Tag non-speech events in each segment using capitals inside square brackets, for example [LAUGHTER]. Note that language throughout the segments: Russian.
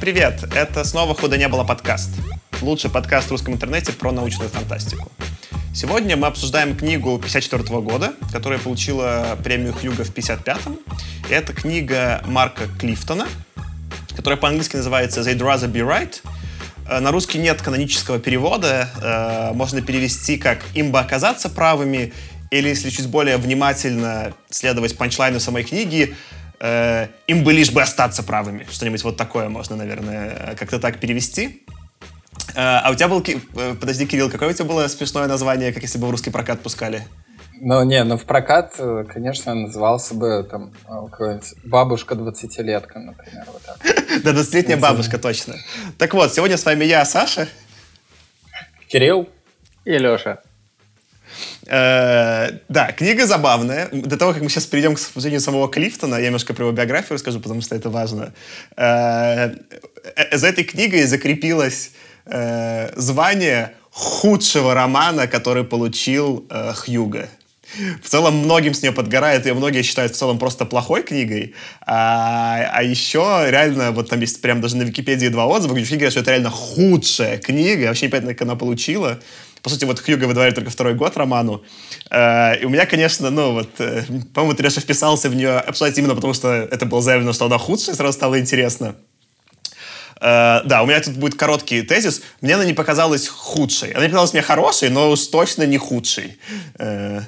Привет! Это снова «Худо не было» подкаст. Лучший подкаст в русском интернете про научную фантастику. Сегодня мы обсуждаем книгу 54 года, которая получила премию Хьюга в 55-м. Это книга Марка Клифтона, которая по-английски называется «They'd rather be right», э, на русский нет канонического перевода. Э, можно перевести как «им бы оказаться правыми» или, если чуть более внимательно следовать панчлайну самой книги, э, им бы лишь бы остаться правыми. Что-нибудь вот такое можно, наверное, как-то так перевести. Э, а у тебя был... Э, подожди, Кирилл, какое у тебя было смешное название, как если бы в русский прокат пускали? Ну, не, ну в прокат, э, конечно, назывался бы там бабушка 20-летка, например, вот так. [LAUGHS] Да, 20-летняя бабушка, точно. Так вот, сегодня с вами я, Саша. Кирилл. И Леша. Э, да, книга забавная. До того, как мы сейчас перейдем к обсуждению самого Клифтона, я немножко про его биографию расскажу, потому что это важно. Э, э, за этой книгой закрепилось звание худшего романа, который получил Хьюга. В целом многим с нее подгорает, ее многие считают в целом просто плохой книгой. А, а еще реально, вот там есть прям даже на Википедии два отзыва, где говорят, что это реально худшая книга. Вообще не понятно, как она получила по сути, вот Хьюго выдавали только второй год роману. Э, и у меня, конечно, ну вот, э, по-моему, Треша вписался в нее абсолютно именно потому, что это было заявлено, что она худшая, сразу стало интересно. Uh, да, у меня тут будет короткий тезис. Мне она не показалась худшей. Она не показалась мне хорошей, но уж точно не худшей. Uh...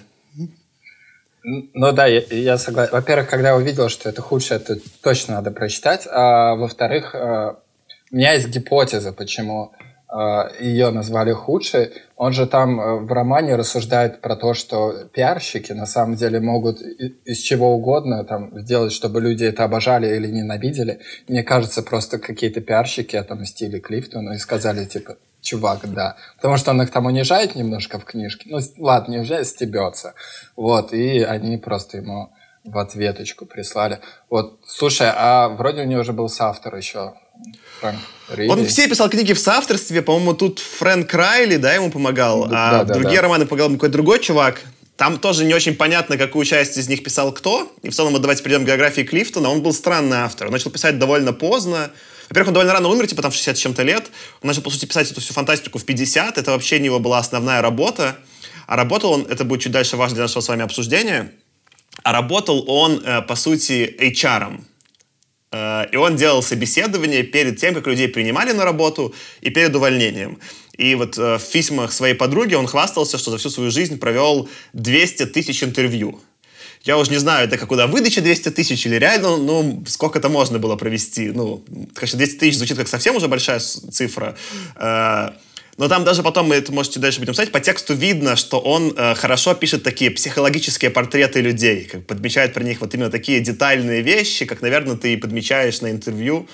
Ну да, я, я согласен. Во-первых, когда я увидел, что это худшее, это точно надо прочитать. А во-вторых, у меня есть гипотеза, почему ее назвали худшей, он же там э, в романе рассуждает про то, что пиарщики на самом деле могут из чего угодно там сделать, чтобы люди это обожали или ненавидели. Мне кажется, просто какие-то пиарщики отомстили Клифтону и сказали, типа, чувак, да. Потому что он их там унижает немножко в книжке. Ну, ладно, не унижает, стебется. Вот, и они просто ему в ответочку прислали. Вот, слушай, а вроде у него уже был соавтор еще Фрэнк Райли. Он все писал книги в соавторстве. По-моему, тут Фрэнк Райли, да, ему помогал. Да, а да, другие да. романы помогал какой-то другой чувак. Там тоже не очень понятно, какую часть из них писал кто. И в целом, вот давайте перейдем к биографии Клифтона. Он был странный автор. Он начал писать довольно поздно. Во-первых, он довольно рано умер, типа там в 60 с чем-то лет. Он начал, по сути, писать эту всю фантастику в 50. Это вообще не его была основная работа. А работал он, это будет чуть дальше важно для нашего с вами обсуждения, а работал он, э, по сути, HR. -ом. Э, и он делал собеседование перед тем, как людей принимали на работу, и перед увольнением. И вот э, в письмах своей подруги он хвастался, что за всю свою жизнь провел 200 тысяч интервью. Я уже не знаю, это как куда выдача 200 тысяч или реально, ну, сколько это можно было провести. Ну, конечно, 200 тысяч звучит как совсем уже большая цифра. Но там даже потом, мы это можете дальше будем сказать, по тексту видно, что он э, хорошо пишет такие психологические портреты людей, как подмечает про них вот именно такие детальные вещи, как, наверное, ты подмечаешь на интервью,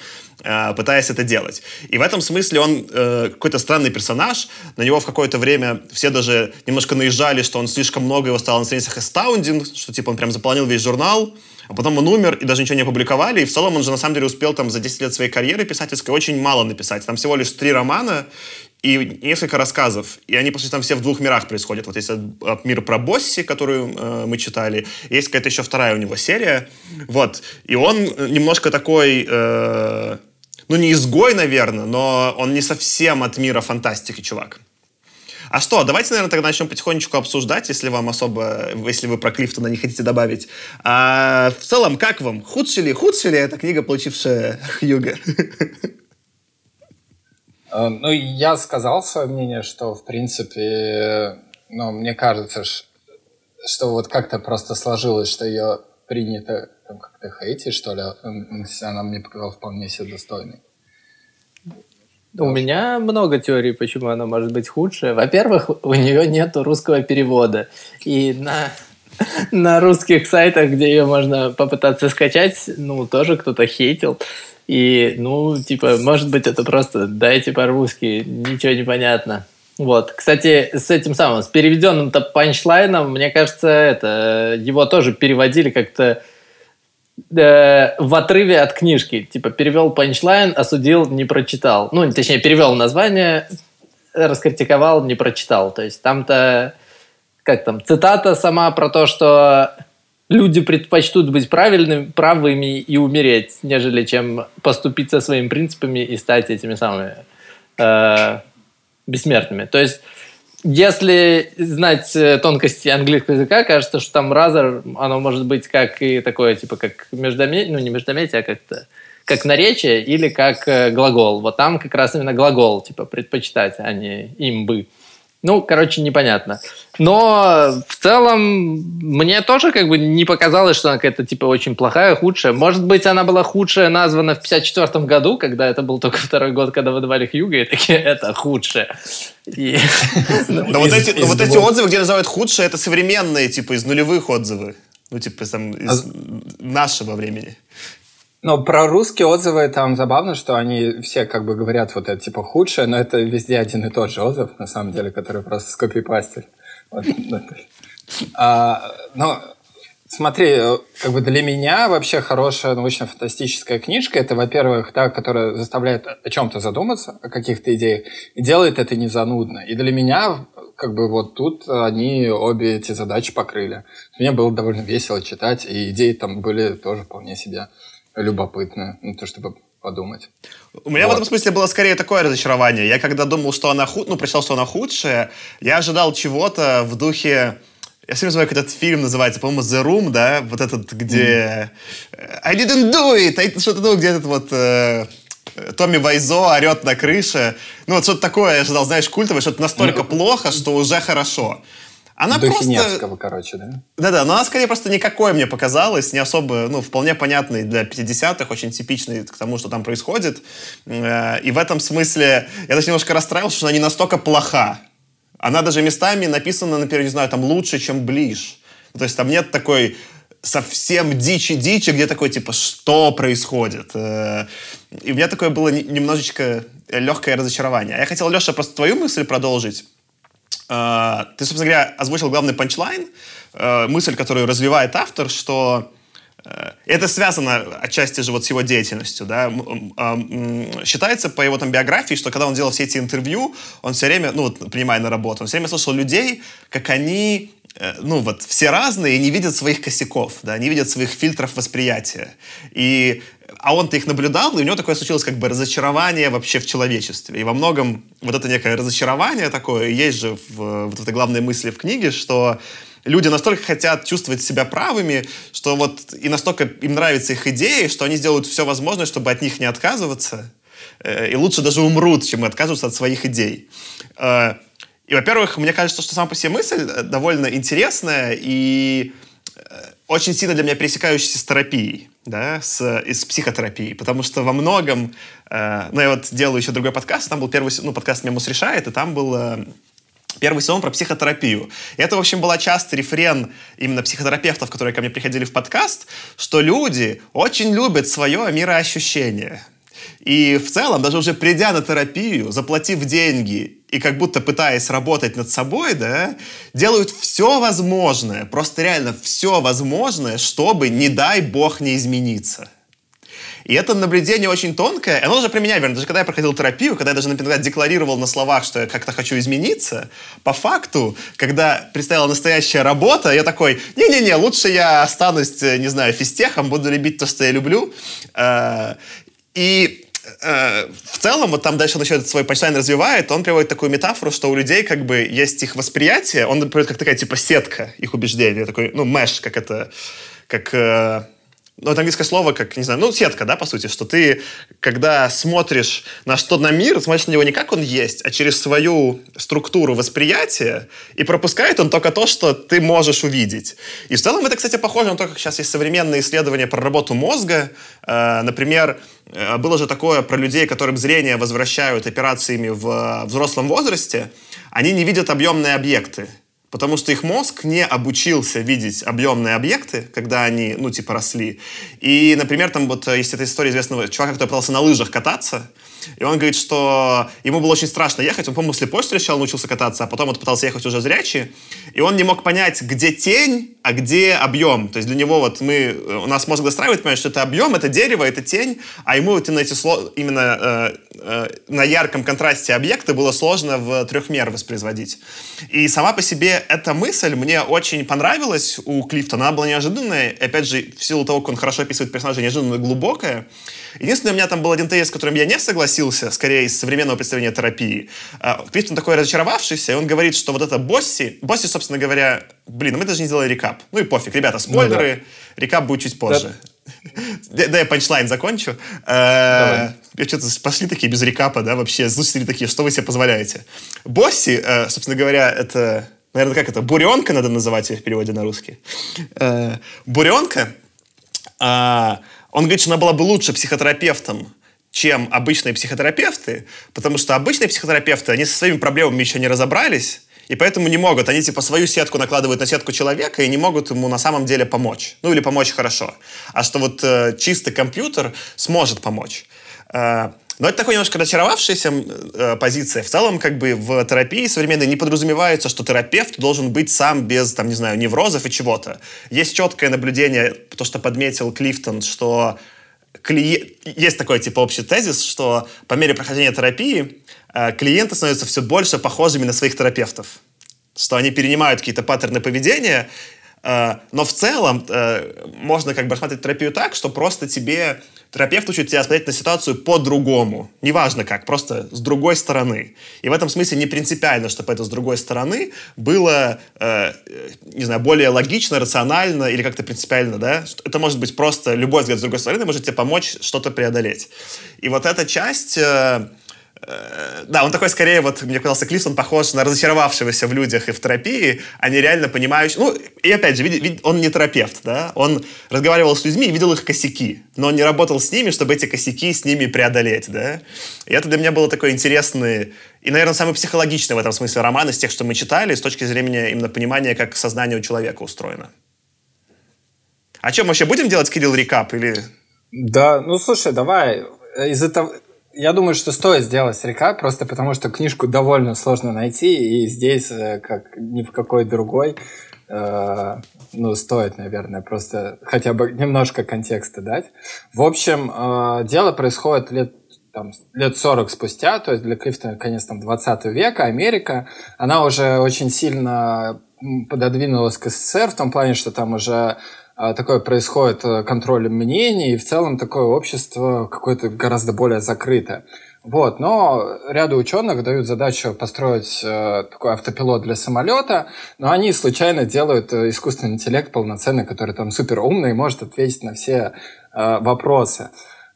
э, пытаясь это делать. И в этом смысле он э, какой-то странный персонаж. На него в какое-то время все даже немножко наезжали, что он слишком много его стал на страницах Astounding, что типа он прям заполнил весь журнал. А потом он умер, и даже ничего не опубликовали. И в целом он же на самом деле успел там за 10 лет своей карьеры писательской очень мало написать. Там всего лишь три романа, и несколько рассказов. И они, по сути, там все в двух мирах происходят. Вот есть мир про Босси, которую э, мы читали. Есть какая-то еще вторая у него серия. Вот. И он немножко такой... Э, ну, не изгой, наверное, но он не совсем от мира фантастики, чувак. А что, давайте, наверное, тогда начнем потихонечку обсуждать, если вам особо, если вы про Клифтона не хотите добавить. А, в целом, как вам? Худшая ли, худшая ли эта книга, получившая Хьюга? [LAUGHS] Э, ну, я сказал свое мнение, что, в принципе, ну, мне кажется, что вот как-то просто сложилось, что ее принято там, как-то хейтить, что ли. Она мне показалась вполне себе достойной. У меня много теорий, почему она может быть худшая. Во-первых, у нее нет русского перевода. И на, [LAUGHS] на русских сайтах, где ее можно попытаться скачать, ну, тоже кто-то хейтил. И, ну, типа, может быть, это просто дайте по-русски, ничего не понятно. Вот. Кстати, с этим самым, с переведенным-то панчлайном, мне кажется, это его тоже переводили как-то э, в отрыве от книжки. Типа, перевел панчлайн, осудил, не прочитал. Ну, точнее, перевел название, раскритиковал, не прочитал. То есть там-то, как там, цитата сама про то, что люди предпочтут быть правильными, правыми и умереть, нежели чем поступить со своими принципами и стать этими самыми э, бессмертными. То есть, если знать э, тонкости английского языка, кажется, что там разор, оно может быть как и такое, типа, как междометие, ну, не междометие, а как-то как наречие или как э, глагол. Вот там как раз именно глагол, типа, предпочитать, а не им бы. Ну, короче, непонятно. Но в целом мне тоже как бы не показалось, что она какая-то типа очень плохая, худшая. Может быть, она была худшая названа в 54 году, когда это был только второй год, когда выдавали Хьюга, и такие, это худшее. Но вот эти отзывы, где называют худшее, это современные, типа, из нулевых отзывы. Ну, типа, там, из а нашего времени. Но про русские отзывы там забавно, что они все как бы говорят вот это типа худшее, но это везде один и тот же отзыв, на самом деле, который просто скопипастили. Вот, а, но смотри, как бы для меня вообще хорошая научно-фантастическая книжка, это, во-первых, та, которая заставляет о чем-то задуматься, о каких-то идеях, и делает это не занудно. И для меня как бы вот тут они обе эти задачи покрыли. Мне было довольно весело читать, и идеи там были тоже вполне себе любопытно, ну, то, чтобы подумать. У меня вот. в этом смысле было скорее такое разочарование. Я когда думал, что она худ... ну, прочитал, что она худшая, я ожидал чего-то в духе я все знаю, как этот фильм называется, по-моему, The Room, да, вот этот, где mm. I didn't do it, что-то, ну, где этот вот э, Томми Вайзо орет на крыше. Ну, вот что-то такое, я ожидал, знаешь, культовое, что-то настолько mm. плохо, что уже хорошо. Она Духи просто... Невского, короче, да? Да-да, но она скорее просто никакой мне показалась, не особо, ну, вполне понятный для 50-х, очень типичный к тому, что там происходит. Э, и в этом смысле я даже немножко расстраивался, что она не настолько плоха. Она даже местами написана, например, не знаю, там лучше, чем Ближ. То есть там нет такой совсем дичи-дичи, где такой, типа, что происходит? Э, и у меня такое было немножечко легкое разочарование. А я хотел, Леша, просто твою мысль продолжить. Э, ты, собственно говоря, озвучил главный панчлайн, э, мысль, которую развивает автор, что э, это связано отчасти же вот с его деятельностью, да. Считается по его там биографии, что когда он делал все эти интервью, он все время, ну вот, принимая на работу, он все время слышал людей, как они ну вот, все разные и не видят своих косяков, да, не видят своих фильтров восприятия. И а он-то их наблюдал, и у него такое случилось как бы разочарование вообще в человечестве. И во многом вот это некое разочарование такое, есть же в, вот в этой главной мысли в книге, что люди настолько хотят чувствовать себя правыми, что вот и настолько им нравятся их идеи, что они сделают все возможное, чтобы от них не отказываться, э, и лучше даже умрут, чем откажутся от своих идей. Э, и, во-первых, мне кажется, что сама по себе мысль э, довольно интересная и очень сильно для меня пересекающаяся с терапией да, с, с психотерапией, потому что во многом, э, ну, я вот делаю еще другой подкаст, там был первый, ну, подкаст «Мемус решает», и там был э, первый сезон про психотерапию. И это, в общем, была часто рефрен именно психотерапевтов, которые ко мне приходили в подкаст, что люди очень любят свое мироощущение. И в целом, даже уже придя на терапию, заплатив деньги и как будто пытаясь работать над собой, да, делают все возможное, просто реально все возможное, чтобы, не дай бог, не измениться. И это наблюдение очень тонкое, оно уже применяю, верно, даже когда я проходил терапию, когда я даже, например, декларировал на словах, что я как-то хочу измениться, по факту, когда предстояла настоящая работа, я такой, не-не-не, лучше я останусь, не знаю, физтехом, буду любить то, что я люблю. И Э, в целом, вот там дальше он еще свой панчлайн развивает, он приводит такую метафору, что у людей как бы есть их восприятие, он приводит как такая типа сетка их убеждений, такой, ну, меш, как это, как э, ну, это английское слово, как, не знаю, ну, сетка, да, по сути, что ты, когда смотришь на что на мир, смотришь на него не как он есть, а через свою структуру восприятия, и пропускает он только то, что ты можешь увидеть. И в целом это, кстати, похоже на то, как сейчас есть современные исследования про работу мозга. Э, например, э, было же такое про людей, которым зрение возвращают операциями в взрослом возрасте, они не видят объемные объекты. Потому что их мозг не обучился видеть объемные объекты, когда они, ну, типа, росли. И, например, там вот есть эта история известного чувака, который пытался на лыжах кататься, и он говорит, что ему было очень страшно ехать. Он, по-моему, слепой сначала научился кататься, а потом вот пытался ехать уже зрячий. И он не мог понять, где тень, а где объем. То есть для него вот мы, у нас мозг достраивает, понимаешь, что это объем, это дерево, это тень, а ему вот именно эти, именно, э, э, на ярком контрасте объекты было сложно в трехмер воспроизводить. И сама по себе эта мысль мне очень понравилась у Клифтона. Она была неожиданная. Опять же, в силу того, как он хорошо описывает персонажа, неожиданно глубокая. Единственное, у меня там был один тезис, с которым я не согласился, скорее из современного представления терапии. А, Клифтон такой разочаровавшийся, и он говорит, что вот это Босси... Босси, собственно говоря, блин, мы даже не сделали рекап. Ну и пофиг, ребята, спойлеры, ну, да. рекап будет чуть позже. Да. Да, я панчлайн закончу. Э, я что-то пошли такие без рекапа, да, вообще, слушатели такие, что вы себе позволяете? Босси, э, собственно говоря, это, наверное, как это, буренка надо называть ее в переводе на русский. Э, буренка, а, он говорит, что она была бы лучше психотерапевтом, чем обычные психотерапевты, потому что обычные психотерапевты, они со своими проблемами еще не разобрались, и поэтому не могут. Они типа свою сетку накладывают на сетку человека и не могут ему на самом деле помочь. Ну или помочь хорошо. А что вот э, чистый компьютер сможет помочь. Э, но это такой немножко разочаровавшаяся э, позиция. В целом, как бы в терапии современной не подразумевается, что терапевт должен быть сам без, там, не знаю, неврозов и чего-то. Есть четкое наблюдение, то, что подметил Клифтон, что клиент... есть такой типа общий тезис, что по мере прохождения терапии э, клиенты становятся все больше похожими на своих терапевтов. Что они перенимают какие-то паттерны поведения, но в целом э, можно как бы рассматривать терапию так, что просто тебе терапевт учит тебя смотреть на ситуацию по-другому. Неважно как, просто с другой стороны. И в этом смысле не принципиально, чтобы это с другой стороны было, э, не знаю, более логично, рационально или как-то принципиально, да? Это может быть просто любой взгляд с другой стороны может тебе помочь что-то преодолеть. И вот эта часть... Э, Э, да, он такой скорее, вот, мне казался, Клифф, он похож на разочаровавшегося в людях и в терапии, а не реально понимающий. Ну, и опять же, вид, он не терапевт, да, он разговаривал с людьми и видел их косяки, но он не работал с ними, чтобы эти косяки с ними преодолеть, да. И это для меня было такой интересный и, наверное, самый психологичный в этом смысле роман из тех, что мы читали, с точки зрения именно понимания, как сознание у человека устроено. О чем вообще будем делать, Кирилл, рекап или... Да, ну слушай, давай из этого я думаю, что стоит сделать рекап, просто потому что книжку довольно сложно найти, и здесь, э, как ни в какой другой, э, ну, стоит, наверное, просто хотя бы немножко контекста дать. В общем, э, дело происходит лет там, лет 40 спустя, то есть для Клифтона конец там, 20 века, Америка, она уже очень сильно пододвинулась к СССР в том плане, что там уже такое происходит э, контроль мнений, и в целом такое общество какое-то гораздо более закрытое. Вот, но ряду ученых дают задачу построить э, такой автопилот для самолета, но они случайно делают э, искусственный интеллект полноценный, который там супер умный и может ответить на все э, вопросы.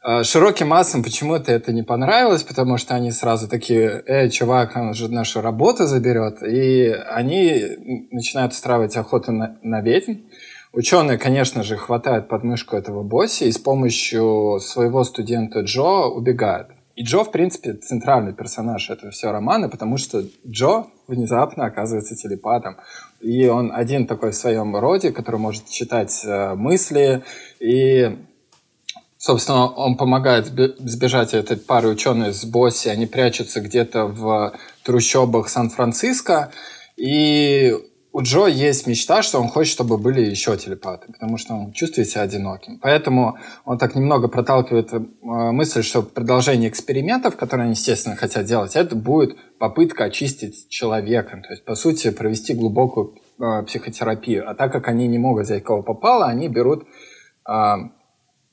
Э, широким массам почему-то это не понравилось, потому что они сразу такие, эй, чувак, он же нашу работу заберет, и они начинают устраивать охоту на, на ведьм, Ученые, конечно же, хватают подмышку этого босса и с помощью своего студента Джо убегают. И Джо, в принципе, центральный персонаж этого всего романа, потому что Джо внезапно оказывается телепатом. И он один такой в своем роде, который может читать э, мысли. И, собственно, он помогает сбежать этой пары ученых с Босси. Они прячутся где-то в трущобах Сан-Франциско. И у Джо есть мечта, что он хочет, чтобы были еще телепаты, потому что он чувствует себя одиноким. Поэтому он так немного проталкивает э, мысль, что продолжение экспериментов, которые они, естественно, хотят делать, это будет попытка очистить человека. То есть, по сути, провести глубокую э, психотерапию. А так как они не могут взять кого попало, они берут э,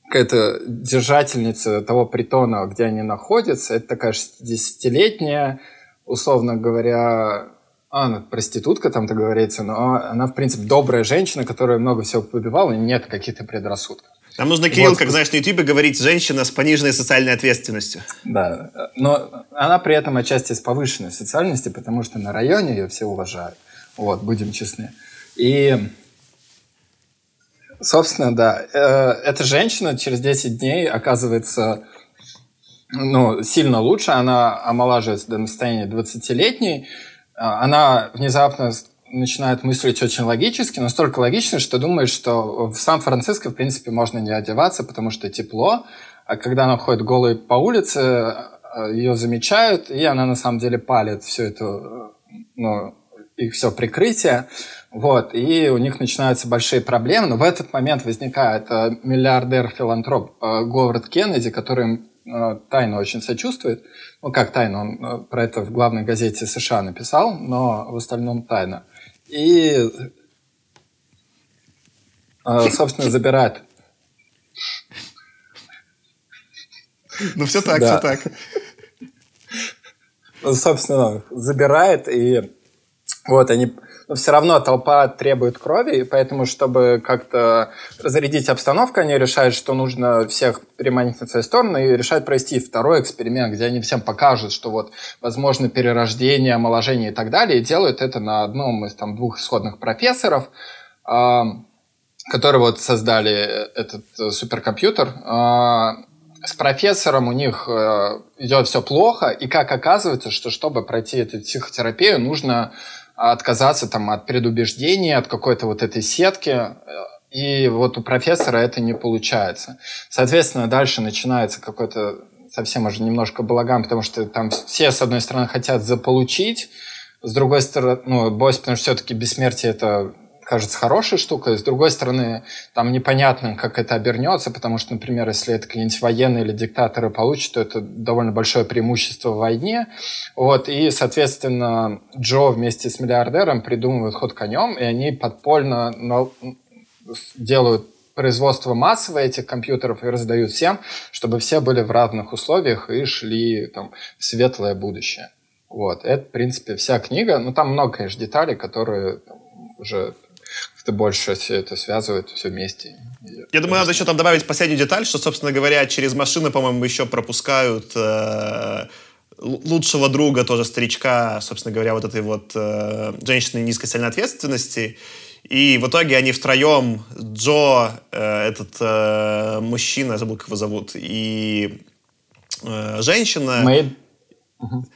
какая-то держательница того притона, где они находятся. Это такая 60-летняя, условно говоря, а, она проститутка, там так говорится, но она, в принципе, добрая женщина, которая много всего побивала, и нет каких-то предрассудков. Нам нужно, Кирилл, вот. как знаешь, на Ютубе говорить «женщина с пониженной социальной ответственностью». Да, но она при этом отчасти с повышенной социальностью, потому что на районе ее все уважают. Вот, будем честны. И, собственно, да, э, эта женщина через 10 дней оказывается ну, сильно лучше, она омолаживается до состояния 20-летней, а, она внезапно начинает мыслить очень логически, настолько логично, что думает, что в Сан-Франциско, в принципе, можно не одеваться, потому что тепло, а когда она ходит голой по улице, а, ее замечают, и она на самом деле палит все это, ну, их все прикрытие, вот, и у них начинаются большие проблемы, но в этот момент возникает миллиардер-филантроп Говард Кеннеди, который э, тайно очень сочувствует. Ну, как тайно, он э, про это в главной газете США написал, но в остальном тайно. И, э, собственно, забирает. Ну, все так, все так. Собственно, забирает, и вот они но все равно толпа требует крови, и поэтому, чтобы как-то разрядить обстановку, они решают, что нужно всех переманить на свою сторону и решают провести второй эксперимент, где они всем покажут, что вот возможно перерождение, омоложение и так далее, и делают это на одном из там двух исходных профессоров, э, которые вот создали этот э, суперкомпьютер. Э, с профессором у них э, идет все плохо, и как оказывается, что чтобы пройти эту психотерапию, нужно отказаться там от предубеждений, от какой-то вот этой сетки. И вот у профессора это не получается. Соответственно, дальше начинается какой-то совсем уже немножко балаган, потому что там все, с одной стороны, хотят заполучить, с другой стороны, ну, босс, потому что все-таки бессмертие это кажется хорошей штукой. С другой стороны, там непонятно, как это обернется, потому что, например, если это какие-нибудь военные или диктаторы получат, то это довольно большое преимущество в войне. Вот, и, соответственно, Джо вместе с миллиардером придумывают ход конем, и они подпольно делают производство массовое этих компьютеров и раздают всем, чтобы все были в разных условиях и шли там, в светлое будущее. Вот, это, в принципе, вся книга. Ну, там много, конечно, деталей, которые там, уже как-то больше все это связывает все вместе. Я думаю, надо еще там добавить последнюю деталь, что, собственно говоря, через машины, по-моему, еще пропускают э, лучшего друга, тоже старичка, собственно говоря, вот этой вот э, женщины низкой социальной ответственности. И в итоге они втроем, Джо, э, этот э, мужчина, забыл, как его зовут, и э, женщина... Мэйд.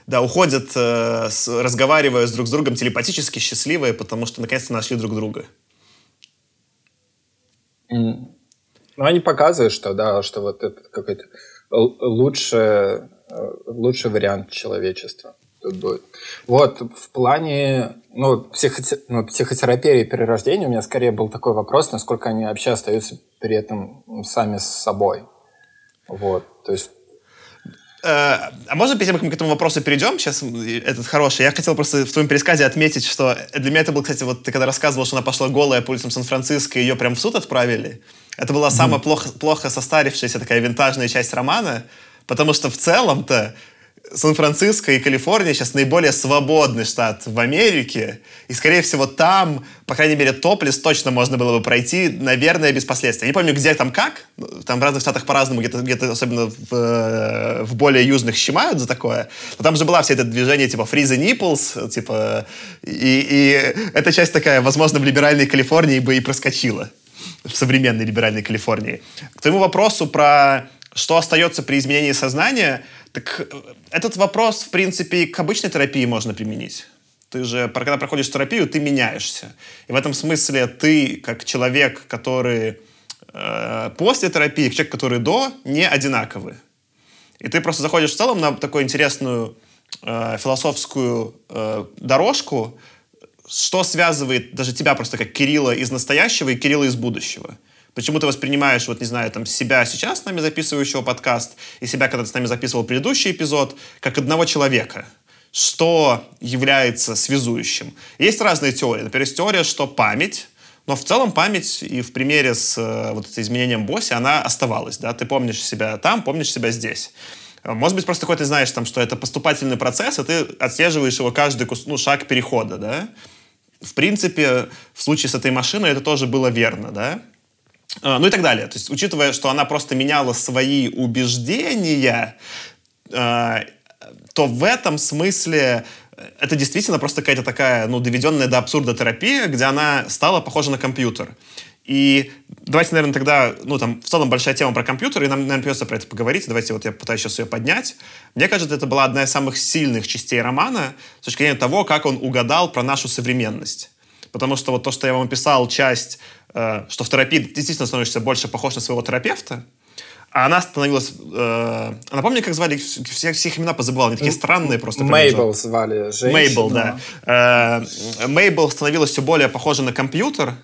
Да, уходят, э, с, разговаривая с друг с другом телепатически счастливые, потому что наконец-то нашли друг друга. Ну, они показывают, что, да, что вот это какой-то лучший, э, лучший вариант человечества тут будет. Вот, в плане ну, психоте... ну, психотерапии и перерождения у меня скорее был такой вопрос, насколько они вообще остаются при этом сами с собой. Вот, то есть а можно перед тем, как мы к этому вопросу перейдем, сейчас этот хороший, я хотел просто в твоем пересказе отметить, что для меня это был, кстати, вот ты когда рассказывал, что она пошла голая по улицам Сан-Франциско, ее прям в суд отправили, это была самая mm-hmm. плохо, плохо состарившаяся такая винтажная часть романа, потому что в целом-то Сан-Франциско и Калифорния сейчас наиболее свободный штат в Америке. И, скорее всего, там, по крайней мере, топлес точно можно было бы пройти, наверное, без последствий. Я не помню, где там как. Там в разных штатах по-разному, где-то, где особенно в, э, в более южных щемают за такое. Но там же была вся это движение типа free the nipples, типа... И, и эта часть такая, возможно, в либеральной Калифорнии бы и проскочила. В современной либеральной Калифорнии. К твоему вопросу про что остается при изменении сознания – так э, этот вопрос, в принципе, к обычной терапии можно применить. Ты же, когда проходишь терапию, ты меняешься. И в этом смысле ты, как человек, который э, после терапии, человек, который до, не одинаковый. И ты просто заходишь в целом на такую интересную э, философскую э, дорожку, что связывает даже тебя просто как Кирилла из настоящего и Кирилла из будущего. Почему ты воспринимаешь, вот не знаю, там, себя сейчас с нами записывающего подкаст и себя, когда ты с нами записывал предыдущий эпизод, как одного человека? Что является связующим? Есть разные теории. Например, есть теория, что память но в целом память и в примере с э, вот этим изменением Босси, она оставалась, да, ты помнишь себя там, помнишь себя здесь. Может быть, просто такой ты знаешь, там, что это поступательный процесс, и ты отслеживаешь его каждый ну, шаг перехода, да. В принципе, в случае с этой машиной это тоже было верно, да. А, ну и так далее. То есть, учитывая, что она просто меняла свои убеждения, а, то в этом смысле это действительно просто какая-то такая, ну, доведенная до абсурда терапия, где она стала похожа на компьютер. И давайте, наверное, тогда, ну, там, в целом большая тема про компьютер, и нам, наверное, придется про это поговорить. Давайте вот я пытаюсь сейчас ее поднять. Мне кажется, это была одна из самых сильных частей романа с точки зрения того, как он угадал про нашу современность. Потому что вот то, что я вам описал, часть Э, что в терапии действительно становишься больше похож на своего терапевта, а она становилась... Э, она помню, как звали? Всех, всех имена позабывал. Они такие странные просто. Мейбл звали женщину. Мейбл, да. Э, Мейбл становилась все более похожа на компьютер.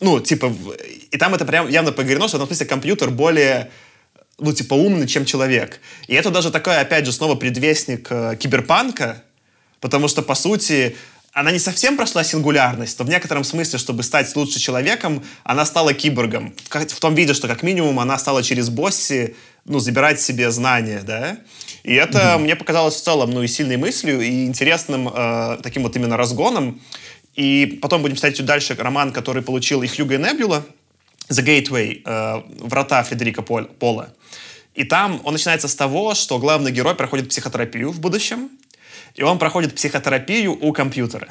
Ну, типа... И там это прям явно поговорено, что в этом смысле компьютер более ну, типа, умный, чем человек. И это даже такой, опять же, снова предвестник э, киберпанка, потому что, по сути, она не совсем прошла сингулярность, но в некотором смысле, чтобы стать лучше человеком, она стала киборгом. В том виде, что как минимум она стала через босси ну, забирать себе знания, да. И это mm-hmm. мне показалось в целом, ну, и сильной мыслью, и интересным э, таким вот именно разгоном. И потом будем читать дальше роман, который получил и Хьюго и Небюла, The Gateway, э, «Врата» Фредерика Пола. И там он начинается с того, что главный герой проходит психотерапию в будущем, и он проходит психотерапию у компьютера.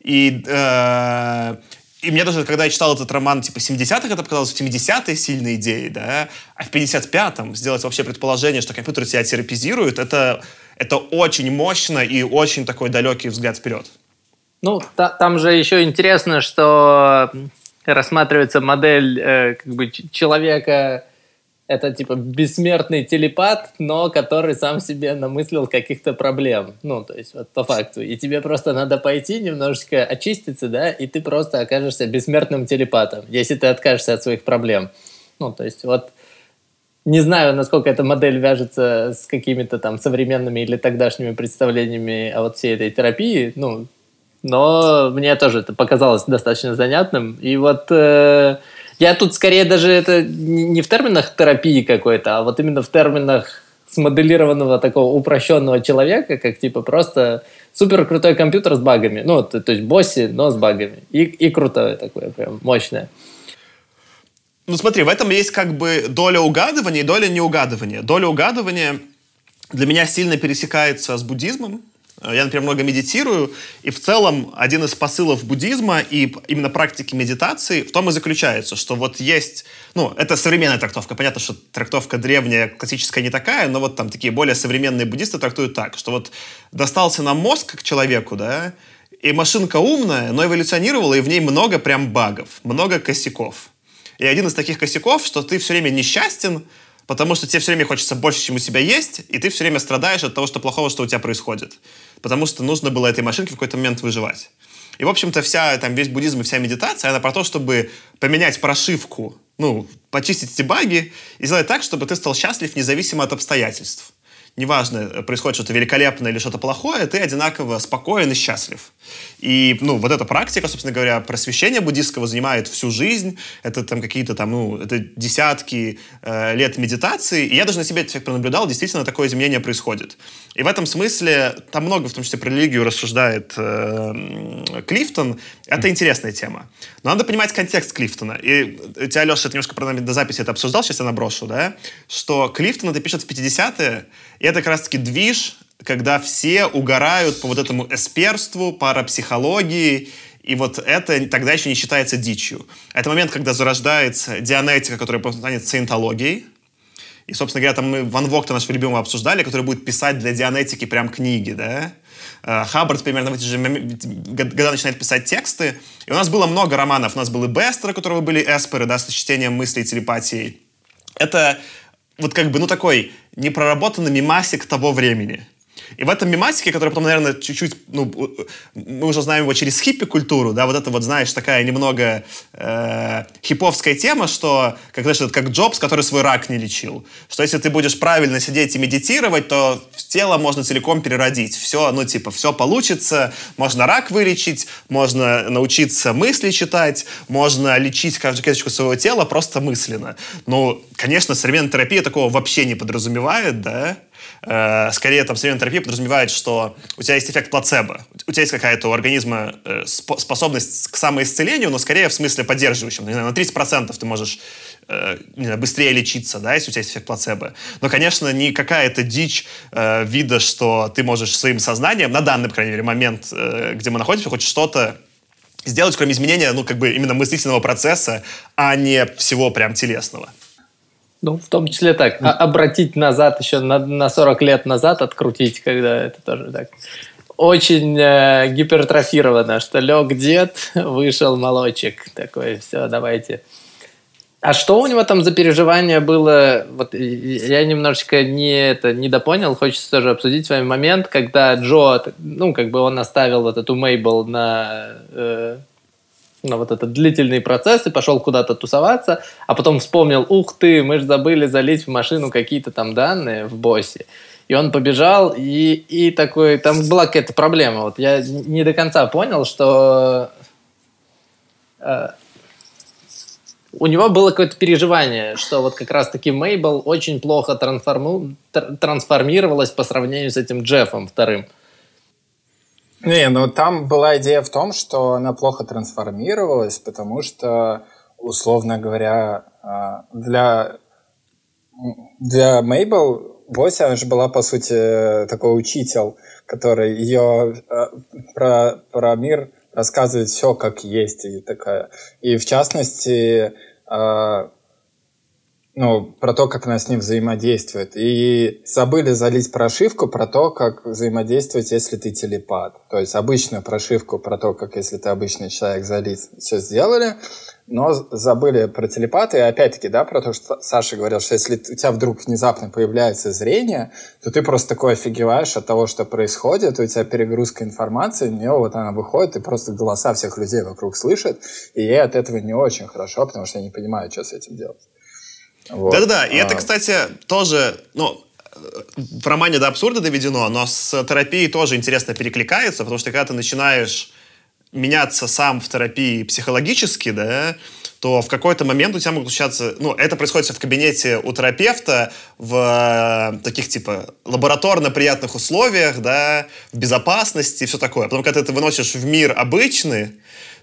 И, э, и мне даже, когда я читал этот роман, типа, 70-х, это показалось в 70-е сильной идеей, да, а в 55-м сделать вообще предположение, что компьютер тебя терапизирует, это, это очень мощно и очень такой далекий взгляд вперед. Ну, та, там же еще интересно, что рассматривается модель э, как бы человека это типа бессмертный телепат, но который сам себе намыслил каких-то проблем. Ну, то есть вот по факту. И тебе просто надо пойти немножечко очиститься, да, и ты просто окажешься бессмертным телепатом, если ты откажешься от своих проблем. Ну, то есть вот не знаю, насколько эта модель вяжется с какими-то там современными или тогдашними представлениями о вот всей этой терапии, ну, но мне тоже это показалось достаточно занятным. И вот э, я тут скорее даже это не в терминах терапии какой-то, а вот именно в терминах смоделированного такого упрощенного человека, как типа просто супер крутой компьютер с багами. Ну, то, то есть босси, но с багами. И, и крутое такое, прям мощное. Ну смотри, в этом есть как бы доля угадывания и доля неугадывания. Доля угадывания для меня сильно пересекается с буддизмом, я, например, много медитирую, и в целом один из посылов буддизма и именно практики медитации в том и заключается, что вот есть, ну, это современная трактовка, понятно, что трактовка древняя, классическая не такая, но вот там такие более современные буддисты трактуют так, что вот достался нам мозг к человеку, да, и машинка умная, но эволюционировала, и в ней много прям багов, много косяков. И один из таких косяков, что ты все время несчастен, потому что тебе все время хочется больше, чем у тебя есть, и ты все время страдаешь от того, что плохого, что у тебя происходит потому что нужно было этой машинке в какой-то момент выживать. И, в общем-то, вся, там, весь буддизм и вся медитация, она про то, чтобы поменять прошивку, ну, почистить эти баги и сделать так, чтобы ты стал счастлив независимо от обстоятельств неважно, происходит что-то великолепное или что-то плохое, ты одинаково спокоен и счастлив. И, ну, вот эта практика, собственно говоря, просвещения буддийского занимает всю жизнь. Это там какие-то там, ну, это десятки э, лет медитации. И я даже на себе это пронаблюдал, действительно такое изменение происходит. И в этом смысле там много, в том числе про религию, рассуждает э, Клифтон. Это интересная тема. Но надо понимать контекст Клифтона. И тебя, Леша, это немножко про до записи это обсуждал, сейчас я наброшу, да, что Клифтон это пишет в 50-е, и это как раз-таки движ, когда все угорают по вот этому эсперству, парапсихологии, и вот это тогда еще не считается дичью. Это момент, когда зарождается дианетика, которая станет саентологией. И, собственно говоря, там мы Ван Вогта нашего любимого обсуждали, который будет писать для дианетики прям книги, да? Э, Хаббард примерно в эти же года начинает писать тексты. И у нас было много романов. У нас был и Бестер, у которого были эсперы, да, с чтением мыслей и телепатией. Это вот как бы, ну, такой непроработанный мимасик того времени. И в этом мематике, который потом, наверное, чуть-чуть, ну, мы уже знаем его через хиппи-культуру, да, вот это вот, знаешь, такая немного э, хиповская тема, что, как, знаешь, это как Джобс, который свой рак не лечил. Что если ты будешь правильно сидеть и медитировать, то тело можно целиком переродить. Все, ну, типа, все получится. Можно рак вылечить, можно научиться мысли читать, можно лечить каждую клеточку своего тела просто мысленно. Ну, конечно, современная терапия такого вообще не подразумевает, да, Э, скорее там современная терапия подразумевает, что у тебя есть эффект плацебо. У тебя есть какая-то у организма э, способность к самоисцелению, но скорее в смысле поддерживающем. Не знаю, на 30% ты можешь э, знаю, быстрее лечиться, да, если у тебя есть эффект плацебо. Но, конечно, не какая-то дичь э, вида, что ты можешь своим сознанием, на данный, по крайней мере, момент, э, где мы находимся, хоть что-то сделать, кроме изменения, ну, как бы именно мыслительного процесса, а не всего прям телесного. Ну, в том числе так, а обратить назад еще на, на 40 лет назад, открутить, когда это тоже так очень э, гипертрофировано, что лег дед, [LAUGHS] вышел молочек. Такой, все, давайте. А что у него там за переживание было? Вот я немножечко не это не допонял. Хочется тоже обсудить с вами момент, когда Джо, ну как бы он оставил вот эту Мейбл на э, на вот этот длительный процесс и пошел куда-то тусоваться, а потом вспомнил, ух ты, мы же забыли залить в машину какие-то там данные в боссе. И он побежал, и, и такой, там была какая-то проблема. Вот я не до конца понял, что э, у него было какое-то переживание, что вот как раз-таки Мейбл очень плохо трансформу, трансформировалась по сравнению с этим Джеффом вторым. Не, ну там была идея в том, что она плохо трансформировалась, потому что, условно говоря, а, для, для Мейбл Бося, она же была, по сути, такой учитель, который ее а, про, про мир рассказывает все как есть. И, такая. и в частности, а, ну, про то, как она с ним взаимодействует. И забыли залить прошивку про то, как взаимодействовать, если ты телепат. То есть обычную прошивку про то, как если ты обычный человек залить, все сделали, но забыли про телепаты. И опять-таки, да, про то, что Саша говорил, что если у тебя вдруг внезапно появляется зрение, то ты просто такой офигеваешь от того, что происходит, у тебя перегрузка информации, у нее вот она выходит, и просто голоса всех людей вокруг слышит, и ей от этого не очень хорошо, потому что я не понимаю, что с этим делать. Вот. Да-да-да, и а... это, кстати, тоже, ну, в романе до абсурда доведено, но с терапией тоже интересно перекликается, потому что когда ты начинаешь меняться сам в терапии психологически, да, то в какой-то момент у тебя могут случаться... Ну, это происходит в кабинете у терапевта в э, таких, типа, лабораторно приятных условиях, да, в безопасности и все такое. Потом, когда ты это выносишь в мир обычный,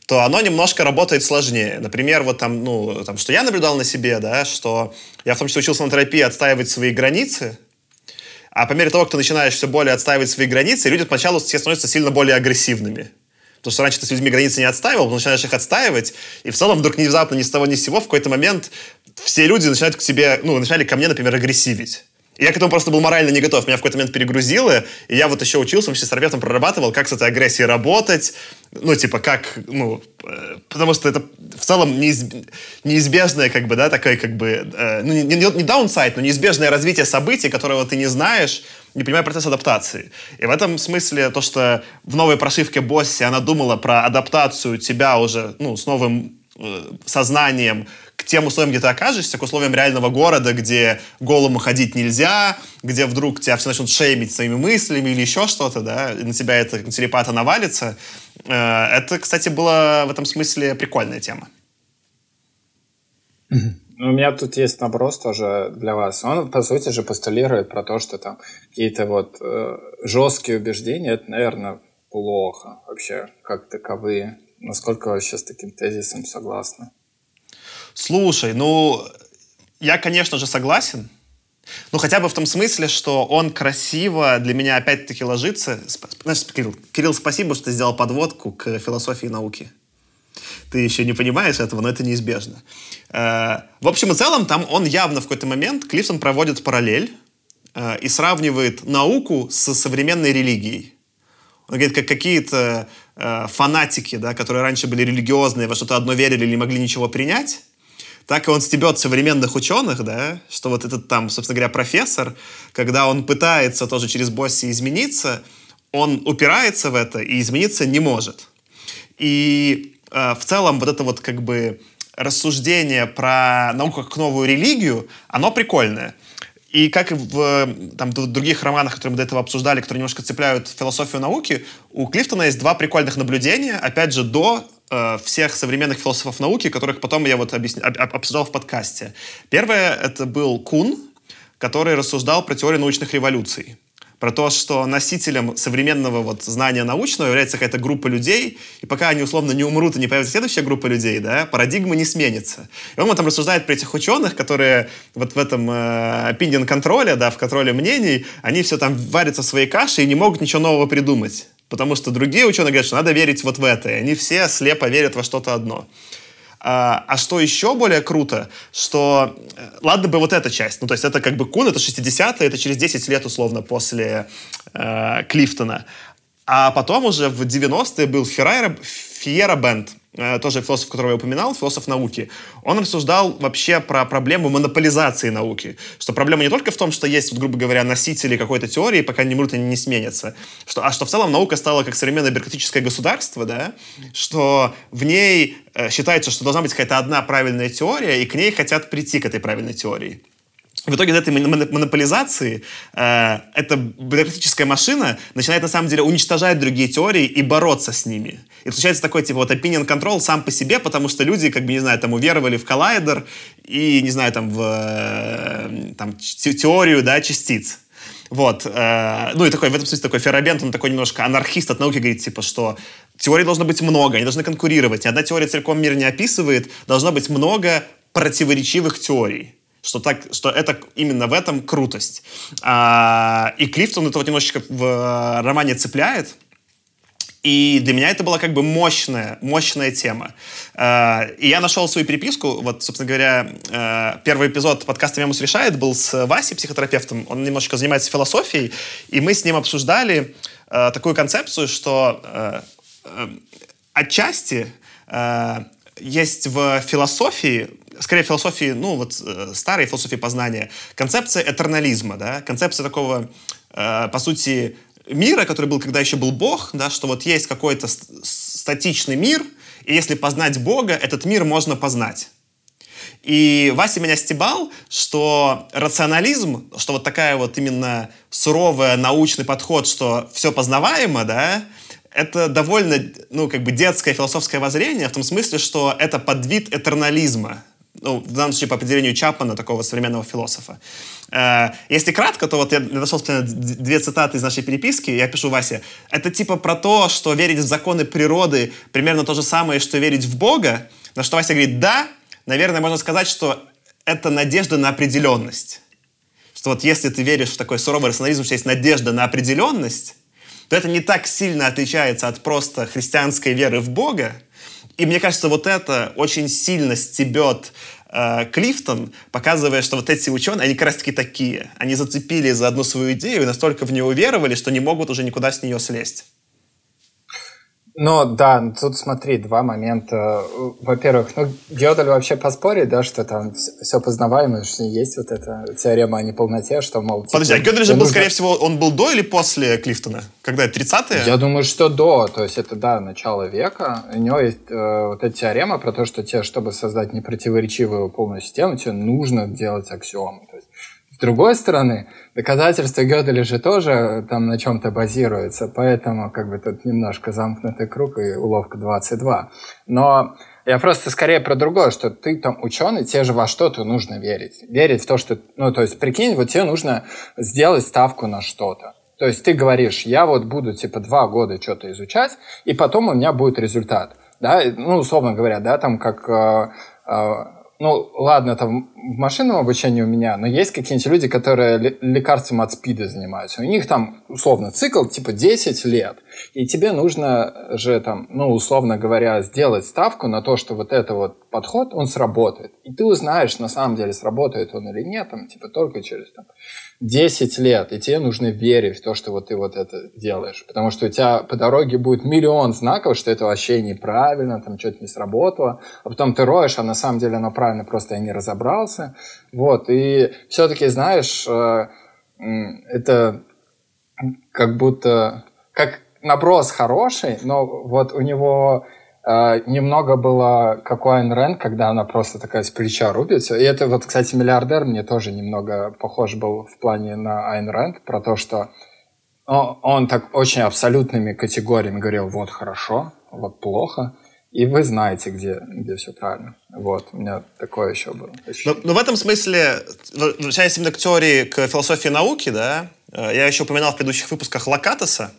то оно немножко работает сложнее. Например, вот там, ну, там, что я наблюдал на себе, да, что я в том числе учился на терапии отстаивать свои границы, а по мере того, как ты начинаешь все более отстаивать свои границы, люди поначалу все становятся сильно более агрессивными. Потому что раньше ты с людьми границы не отстаивал, начинаешь их отстаивать, и в целом вдруг внезапно ни с того ни с сего в какой-то момент все люди начинают к тебе, ну, начинали ко мне, например, агрессивить. Я к этому просто был морально не готов. Меня в какой-то момент перегрузило, и я вот еще учился, вообще с терапевтом прорабатывал, как с этой агрессией работать, ну, типа, как, ну, э, потому что это в целом неиз, неизбежное, как бы, да, такое, как бы, э, ну, не, не, не даунсайд, но неизбежное развитие событий, которого ты не знаешь, не понимая процесс адаптации. И в этом смысле то, что в новой прошивке Босси она думала про адаптацию тебя уже, ну, с новым э, сознанием к тем условиям, где ты окажешься, к условиям реального города, где голому ходить нельзя, где вдруг тебя все начнут шеймить своими мыслями или еще что-то, да, и на тебя это телепата навалится. Э, это, кстати, была в этом смысле прикольная тема. Ну, у меня тут есть наброс тоже для вас. Он, по сути же, постулирует про то, что там какие-то вот э, жесткие убеждения, это, наверное, плохо вообще, как таковые. Насколько вообще с таким тезисом согласны? Слушай, ну, я, конечно же, согласен. Ну, хотя бы в том смысле, что он красиво для меня опять-таки ложится. Знаешь, Кирилл, Кирилл, спасибо, что ты сделал подводку к философии науки. Ты еще не понимаешь этого, но это неизбежно. Э, в общем и целом, там он явно в какой-то момент, Клифтон проводит параллель э, и сравнивает науку с современной религией. Он говорит, как какие-то э, фанатики, да, которые раньше были религиозные, во что-то одно верили или не могли ничего принять, так и он стебет современных ученых, да, что вот этот там, собственно говоря, профессор, когда он пытается тоже через Босси измениться, он упирается в это и измениться не может. И э, в целом вот это вот как бы рассуждение про науку как новую религию, оно прикольное. И как и в там, других романах, которые мы до этого обсуждали, которые немножко цепляют философию науки, у Клифтона есть два прикольных наблюдения, опять же, до Э, всех современных философов науки, которых потом я вот объясня, обсуждал в подкасте. Первое — это был Кун, который рассуждал про теорию научных революций про то, что носителем современного вот знания научного является какая-то группа людей, и пока они условно не умрут и не появится следующая группа людей, да, парадигма не сменится. И он там рассуждает про этих ученых, которые вот в этом э, opinion контроле, да, в контроле мнений, они все там варятся в своей каше и не могут ничего нового придумать. Потому что другие ученые говорят, что надо верить вот в это. И они все слепо верят во что-то одно. А, а что еще более круто, что, э, ладно бы вот эта часть, ну, то есть это как бы Кун, это 60-е, это через 10 лет условно после э, Клифтона. А потом уже в 90-е был Феррайра, Фиера Бенд, тоже философ, которого я упоминал, философ науки, он рассуждал вообще про проблему монополизации науки. Что проблема не только в том, что есть, вот, грубо говоря, носители какой-то теории, пока не умрут, они не сменятся, что, а что в целом наука стала как современное бюрократическое государство, да, что в ней э, считается, что должна быть какая-то одна правильная теория, и к ней хотят прийти, к этой правильной теории. В итоге из этой монополизации э, эта бюрократическая машина начинает на самом деле уничтожать другие теории и бороться с ними. И получается такой типа вот opinion control сам по себе, потому что люди, как бы, не знаю, там уверовали в коллайдер и, не знаю, там в э, там, теорию, да, частиц. Вот. Э, ну и такой, в этом смысле такой Ферробент, он такой немножко анархист от науки, говорит, типа, что теорий должно быть много, они должны конкурировать. Ни одна теория целиком мир не описывает, должно быть много противоречивых теорий что, так, что это именно в этом крутость. А, и Клифтон это вот немножечко в э, романе цепляет, и для меня это была как бы мощная, мощная тема. А, и я нашел свою переписку. Вот, собственно говоря, э, первый эпизод подкаста «Мемус решает» был с Васей, психотерапевтом. Он немножечко занимается философией. И мы с ним обсуждали э, такую концепцию, что отчасти есть в философии скорее философии, ну вот э, старой философии познания, концепция этернализма, да, концепция такого, э, по сути, мира, который был, когда еще был Бог, да, что вот есть какой-то статичный мир, и если познать Бога, этот мир можно познать. И Вася меня стебал, что рационализм, что вот такая вот именно суровая научный подход, что все познаваемо, да, это довольно, ну, как бы детское философское воззрение в том смысле, что это подвид этернализма ну, в данном случае по определению Чапмана, такого современного философа. Э, если кратко, то вот я нашел две цитаты из нашей переписки, я пишу Васе. Это типа про то, что верить в законы природы примерно то же самое, что верить в Бога, на что Вася говорит, да, наверное, можно сказать, что это надежда на определенность. Что вот если ты веришь в такой суровый рационализм, что есть надежда на определенность, то это не так сильно отличается от просто христианской веры в Бога, и мне кажется, вот это очень сильно стебет э, Клифтон, показывая, что вот эти ученые, они как раз-таки такие. Они зацепили за одну свою идею и настолько в нее уверовали, что не могут уже никуда с нее слезть. Ну да, тут смотри, два момента. Во-первых, ну Гёдель вообще поспорит, да, что там все познаваемо, что есть вот эта теорема о неполноте, что, мол... Типа, Подожди, а Гёдель же был, нужно... скорее всего, он был до или после Клифтона? Когда, 30-е? Я думаю, что до, то есть это, да, начало века. У него есть э, вот эта теорема про то, что тебе, чтобы создать непротиворечивую полную систему, тебе нужно делать аксиомы. С другой стороны, доказательства Гёделя же тоже там на чем-то базируются, поэтому как бы тут немножко замкнутый круг и уловка 22. Но я просто скорее про другое, что ты там ученый, тебе же во что-то нужно верить. Верить в то, что... Ну, то есть, прикинь, вот тебе нужно сделать ставку на что-то. То есть ты говоришь, я вот буду типа два года что-то изучать, и потом у меня будет результат. Да, ну, условно говоря, да, там как э, э, ну, ладно, там в машинном обучении у меня, но есть какие-нибудь люди, которые лекарством от СПИДа занимаются. У них там, условно, цикл типа 10 лет. И тебе нужно же там, ну, условно говоря, сделать ставку на то, что вот это вот подход, он сработает. И ты узнаешь, на самом деле, сработает он или нет, там, типа, только через там, 10 лет, и тебе нужно верить в то, что вот ты вот это делаешь. Потому что у тебя по дороге будет миллион знаков, что это вообще неправильно, там что-то не сработало. А потом ты роешь, а на самом деле оно правильно, просто я не разобрался. Вот, и все-таки, знаешь, э, это как будто... Как наброс хороший, но вот у него немного было, как у Айн Рэнд, когда она просто такая с плеча рубится. И это вот, кстати, «Миллиардер» мне тоже немного похож был в плане на Айн Рэнд, про то, что он, он так очень абсолютными категориями говорил, вот хорошо, вот плохо. И вы знаете, где, где все правильно. Вот, у меня такое еще было. Но, но в этом смысле, возвращаясь именно к теории, к философии науки, да, э, я еще упоминал в предыдущих выпусках Лакатоса,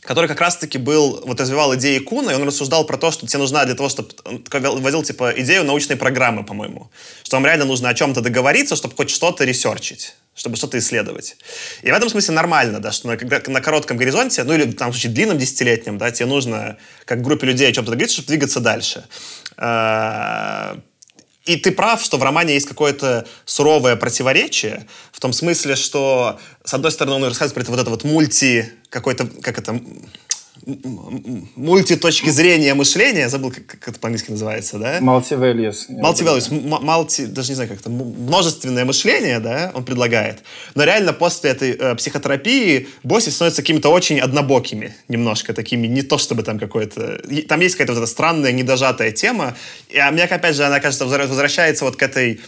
который как раз-таки был, вот развивал идеи Куна, и он рассуждал про то, что тебе нужна для того, чтобы... Он вводил, типа, идею научной программы, по-моему. Что вам реально нужно о чем-то договориться, чтобы хоть что-то ресерчить чтобы что-то исследовать. И в этом смысле нормально, да, что на, когда, на коротком горизонте, ну или в случае длинном десятилетнем, да, тебе нужно как группе людей о чем-то договориться, чтобы двигаться дальше. А, и ты прав, что в романе есть какое-то суровое противоречие, в том смысле, что, с одной стороны, он рассказывает про это вот это вот мульти, какой-то, как это, мультиточки зрения мышления, забыл, как, как это по-английски называется, да? Multi-values. Multi-values, multi, даже не знаю, как это, множественное мышление, да, он предлагает. Но реально после этой э, психотерапии боссы становятся какими-то очень однобокими, немножко такими, не то чтобы там какое-то... Там есть какая-то вот эта странная, недожатая тема, и, а мне, опять же, она, кажется, возвращается вот к этой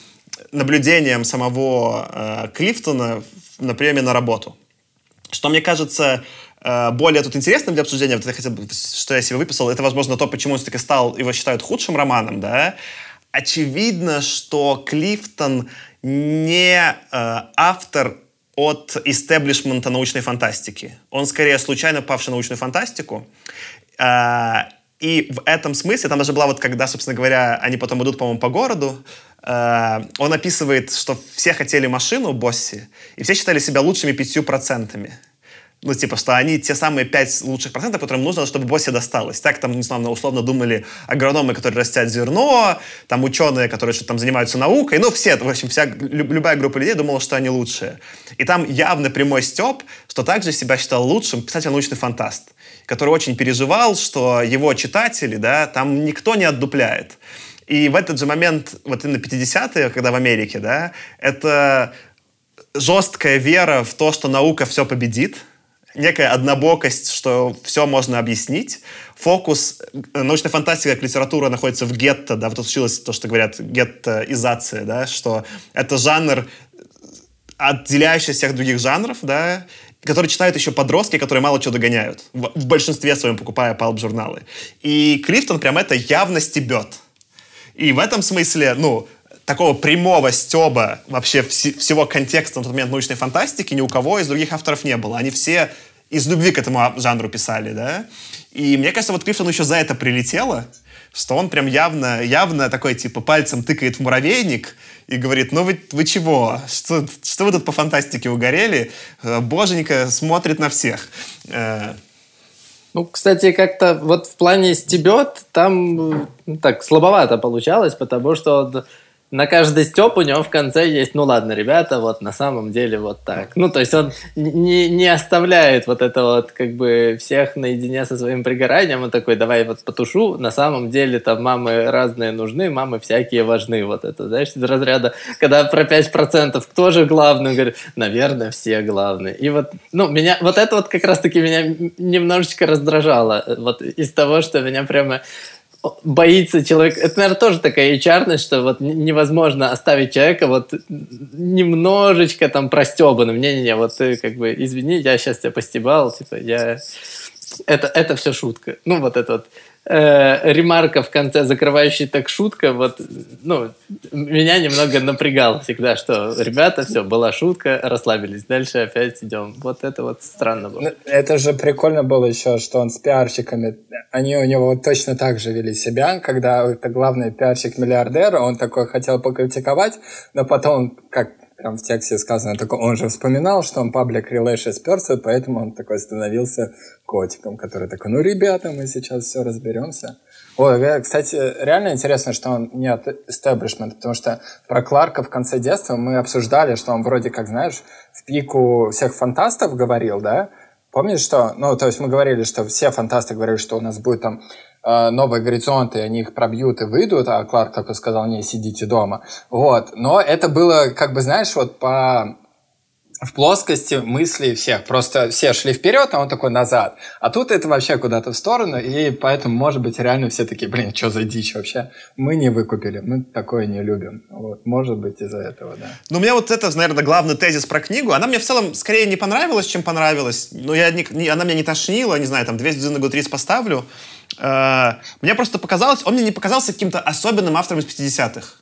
наблюдениям самого э, Клифтона на приеме на работу. Что, мне кажется, более тут интересным для обсуждения, вот это хотя бы, что я себе выписал, это, возможно, то, почему он все-таки стал, его считают худшим романом, да. Очевидно, что Клифтон не э, автор от истеблишмента научной фантастики. Он скорее случайно павший в научную фантастику. Э, и в этом смысле, там даже была вот, когда, собственно говоря, они потом идут, по-моему, по городу, э, он описывает, что все хотели машину, Босси, и все считали себя лучшими пятью процентами ну, типа, что они те самые 5 лучших процентов, которым нужно, чтобы боссе досталось. Так, там, не знаю, условно думали агрономы, которые растят зерно, там ученые, которые что-то там занимаются наукой, ну, все, в общем, вся, любая группа людей думала, что они лучшие. И там явно прямой степ, что также себя считал лучшим писатель-научный фантаст, который очень переживал, что его читатели, да, там никто не отдупляет. И в этот же момент, вот именно 50-е, когда в Америке, да, это жесткая вера в то, что наука все победит, некая однобокость, что все можно объяснить. Фокус, э, научная фантастика как литература находится в гетто, да, вот тут случилось то, что говорят геттоизация, да, что это жанр, отделяющий всех других жанров, да, который читают еще подростки, которые мало чего догоняют, в, в большинстве своем покупая палп-журналы. И Клифтон прям это явно стебет. И в этом смысле, ну, такого прямого стеба вообще вс- всего контекста на тот момент научной фантастики ни у кого из других авторов не было. Они все из любви к этому жанру писали, да. И мне кажется, вот Клифтону еще за это прилетело, что он прям явно, явно такой, типа, пальцем тыкает в муравейник и говорит, ну вы, вы чего? Что, что вы тут по фантастике угорели? Э, боженька смотрит на всех. Э, ну, кстати, как-то вот в плане стебет там ну, так слабовато получалось, потому что на каждый степ у него в конце есть, ну ладно, ребята, вот на самом деле вот так. Ну, то есть он не, не оставляет вот это вот как бы всех наедине со своим пригоранием. Он такой, давай вот потушу. На самом деле там мамы разные нужны, мамы всякие важны. Вот это, знаешь, из разряда, когда про 5% кто же главный? Он говорит, наверное, все главные. И вот, ну, меня, вот это вот как раз-таки меня немножечко раздражало. Вот из того, что меня прямо боится человек. Это, наверное, тоже такая hr что вот невозможно оставить человека вот немножечко там простебанным. Не-не-не, вот ты как бы, извини, я сейчас тебя постебал, типа, я... Это, это все шутка. Ну, вот это вот э, ремарка в конце, закрывающая так шутка, вот, ну, меня немного напрягало всегда, что, ребята, все, была шутка, расслабились, дальше опять идем. Вот это вот странно было. Ну, это же прикольно было еще, что он с пиарщиками, они у него точно так же вели себя, когда это главный пиарщик-миллиардер, он такой хотел покритиковать, но потом, как там в тексте сказано, такой, он же вспоминал, что он public relations person, поэтому он такой становился котиком, который такой, ну, ребята, мы сейчас все разберемся. Ой, кстати, реально интересно, что он не от establishment, потому что про Кларка в конце детства мы обсуждали, что он вроде как, знаешь, в пику всех фантастов говорил, да? Помнишь, что, ну, то есть мы говорили, что все фантасты говорили, что у нас будет там новые горизонты, они их пробьют и выйдут, а Кларк только сказал, не, сидите дома. Вот. Но это было, как бы, знаешь, вот по в плоскости мыслей всех. Просто все шли вперед, а он такой назад. А тут это вообще куда-то в сторону, и поэтому, может быть, реально все такие, блин, что за дичь вообще? Мы не выкупили, мы такое не любим. Вот, может быть, из-за этого, да. Ну, меня вот это, наверное, главный тезис про книгу. Она мне в целом скорее не понравилась, чем понравилась. Но я не, она меня не тошнила, не знаю, там, 200 на год 30 поставлю. Э, мне просто показалось, он мне не показался каким-то особенным автором из 50-х.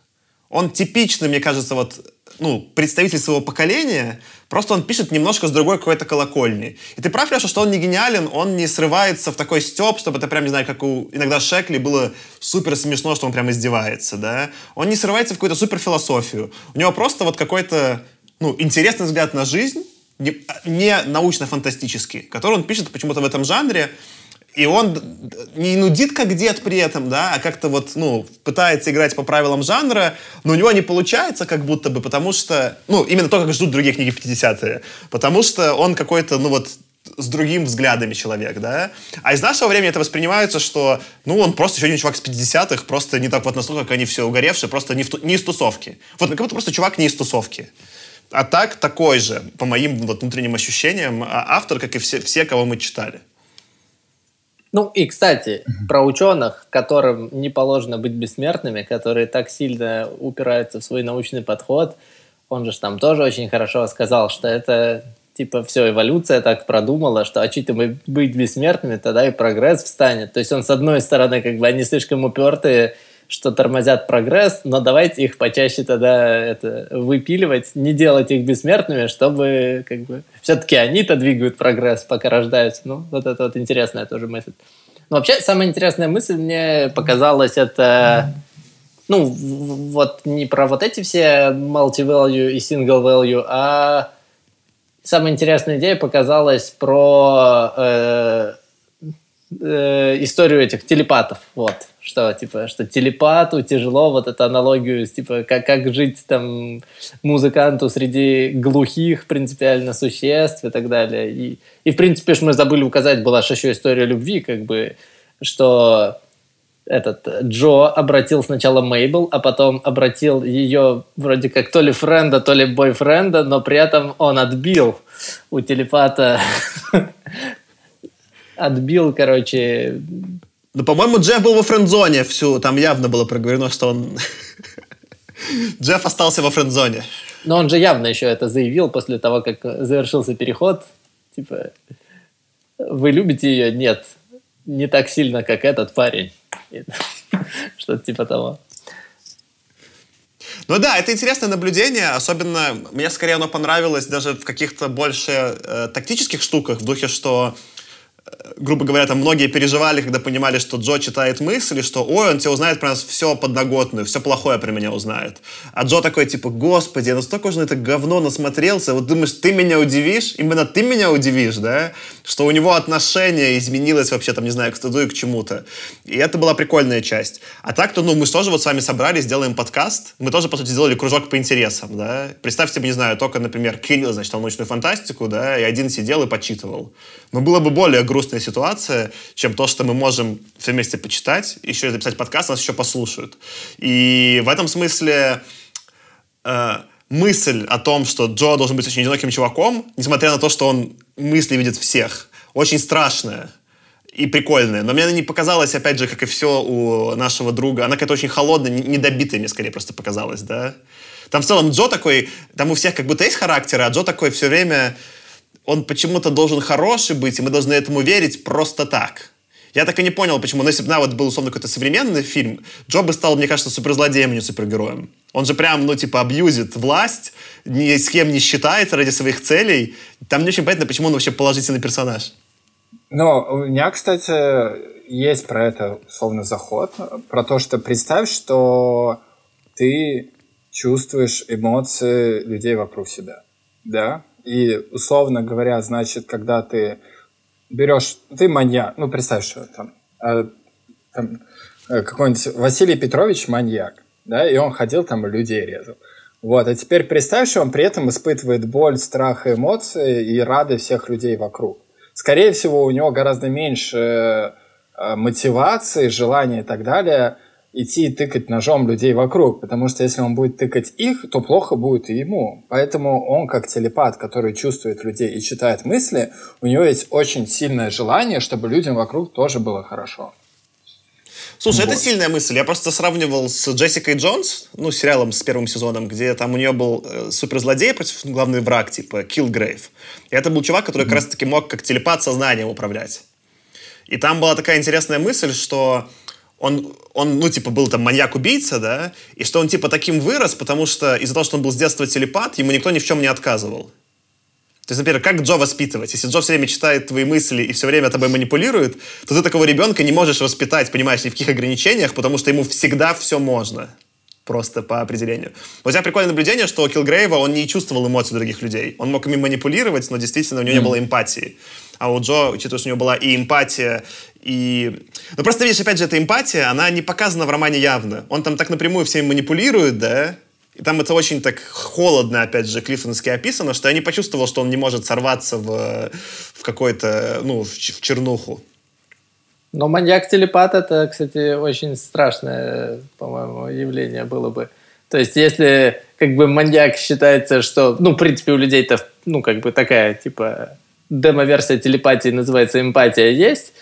Он типичный, мне кажется, вот, ну, представитель своего поколения, просто он пишет немножко с другой какой-то колокольни. И ты прав, Леша, что он не гениален, он не срывается в такой степ, чтобы это прям, не знаю, как у иногда Шекли было супер смешно, что он прям издевается, да. Он не срывается в какую-то супер философию. У него просто вот какой-то, ну, интересный взгляд на жизнь, не, не научно-фантастический, который он пишет почему-то в этом жанре, и он не нудит как дед при этом, да, а как-то вот, ну, пытается играть по правилам жанра, но у него не получается как будто бы, потому что, ну, именно то, как ждут другие книги 50-е, потому что он какой-то, ну вот, с другим взглядами человек, да? А из нашего времени это воспринимается, что, ну, он просто еще один чувак с 50-х, просто не так вот настолько, как они все угоревшие, просто не, в, не из тусовки. Вот, как будто просто чувак не из тусовки. А так такой же, по моим вот, внутренним ощущениям, а автор, как и все, все, кого мы читали. Ну и, кстати, про ученых, которым не положено быть бессмертными, которые так сильно упираются в свой научный подход, он же там тоже очень хорошо сказал, что это типа все, эволюция так продумала, что а мы быть бессмертными, тогда и прогресс встанет. То есть он с одной стороны, как бы они слишком упертые, что тормозят прогресс, но давайте их почаще тогда это выпиливать, не делать их бессмертными, чтобы как бы все-таки они-то двигают прогресс, пока рождаются. Ну, вот это вот интересная тоже мысль. Но вообще, самая интересная мысль мне показалась это ну, вот не про вот эти все multi-value и single value, а самая интересная идея показалась про э, э, историю этих телепатов. Вот что типа что телепату тяжело вот эту аналогию типа как как жить там музыканту среди глухих принципиально существ и так далее и и в принципе что мы забыли указать была же еще история любви как бы что этот Джо обратил сначала Мейбл, а потом обратил ее вроде как то ли френда, то ли бойфренда, но при этом он отбил у телепата [LAUGHS] отбил, короче, ну, по-моему, Джефф был во френдзоне всю. Там явно было проговорено, что он... [LAUGHS] Джефф остался во френдзоне. Но он же явно еще это заявил после того, как завершился переход. Типа, вы любите ее? Нет. Не так сильно, как этот парень. [LAUGHS] Что-то типа того. Ну да, это интересное наблюдение, особенно мне скорее оно понравилось даже в каких-то больше э, тактических штуках, в духе, что грубо говоря, там многие переживали, когда понимали, что Джо читает мысли, что ой, он тебе узнает про нас все подноготную, все плохое про меня узнает. А Джо такой, типа, господи, я настолько уже на это говно насмотрелся, вот думаешь, ты меня удивишь? Именно ты меня удивишь, да? Что у него отношение изменилось вообще, там, не знаю, к стыду и к чему-то. И это была прикольная часть. А так-то, ну, мы тоже вот с вами собрались, сделаем подкаст. Мы тоже, по сути, сделали кружок по интересам, да? Представьте, не знаю, только, например, Кирилл, значит, научную фантастику, да, и один сидел и почитывал. Но было бы более грустная ситуация, чем то, что мы можем все вместе почитать, еще и записать подкаст, нас еще послушают. И в этом смысле э, мысль о том, что Джо должен быть очень одиноким чуваком, несмотря на то, что он мысли видит всех, очень страшная и прикольная. Но мне она не показалась, опять же, как и все у нашего друга. Она какая-то очень холодная, недобитая мне скорее просто показалась, да. Там в целом Джо такой, там у всех как будто есть характер, а Джо такой все время он почему-то должен хороший быть, и мы должны этому верить просто так. Я так и не понял, почему. Но если бы на был, условно, какой-то современный фильм, Джо бы стал, мне кажется, суперзлодеем, а не супергероем. Он же прям, ну, типа, абьюзит власть, ни с кем не считается ради своих целей. Там не очень понятно, почему он вообще положительный персонаж. Ну, у меня, кстати, есть про это, условно, заход. Про то, что представь, что ты чувствуешь эмоции людей вокруг себя. Да? И, условно говоря, значит, когда ты берешь, ты маньяк, ну, представь, что там, э, там э, какой-нибудь Василий Петрович маньяк, да, и он ходил там и людей резал. Вот, а теперь представь, что он при этом испытывает боль, страх, эмоции и рады всех людей вокруг. Скорее всего, у него гораздо меньше э, мотивации, желания и так далее – идти и тыкать ножом людей вокруг, потому что если он будет тыкать их, то плохо будет и ему. Поэтому он, как телепат, который чувствует людей и читает мысли, у него есть очень сильное желание, чтобы людям вокруг тоже было хорошо. Слушай, вот. это сильная мысль. Я просто сравнивал с Джессикой Джонс, ну, сериалом с первым сезоном, где там у нее был э, суперзлодей против главный враг, типа Киллгрейв. И это был чувак, который mm-hmm. как раз-таки мог как телепат сознанием управлять. И там была такая интересная мысль, что он, он, ну, типа, был там маньяк-убийца, да, и что он, типа, таким вырос, потому что из-за того, что он был с детства телепат, ему никто ни в чем не отказывал. То есть, например, как Джо воспитывать? Если Джо все время читает твои мысли и все время тобой манипулирует, то ты такого ребенка не можешь воспитать, понимаешь, ни в каких ограничениях, потому что ему всегда все можно. Просто по определению. У тебя прикольное наблюдение, что у Килгрейва он не чувствовал эмоций других людей. Он мог ими манипулировать, но действительно у него mm. не было эмпатии. А у Джо, учитывая, что у него была и эмпатия, и... Ну, просто, видишь, опять же, эта эмпатия, она не показана в романе явно. Он там так напрямую всем манипулирует, да, и там это очень так холодно, опять же, клиффонски описано, что я не почувствовал, что он не может сорваться в, в какой-то, ну, в чернуху. Но маньяк-телепат это, кстати, очень страшное, по-моему, явление было бы. То есть, если как бы маньяк считается, что, ну, в принципе, у людей-то, ну, как бы такая, типа, демо-версия телепатии называется эмпатия есть,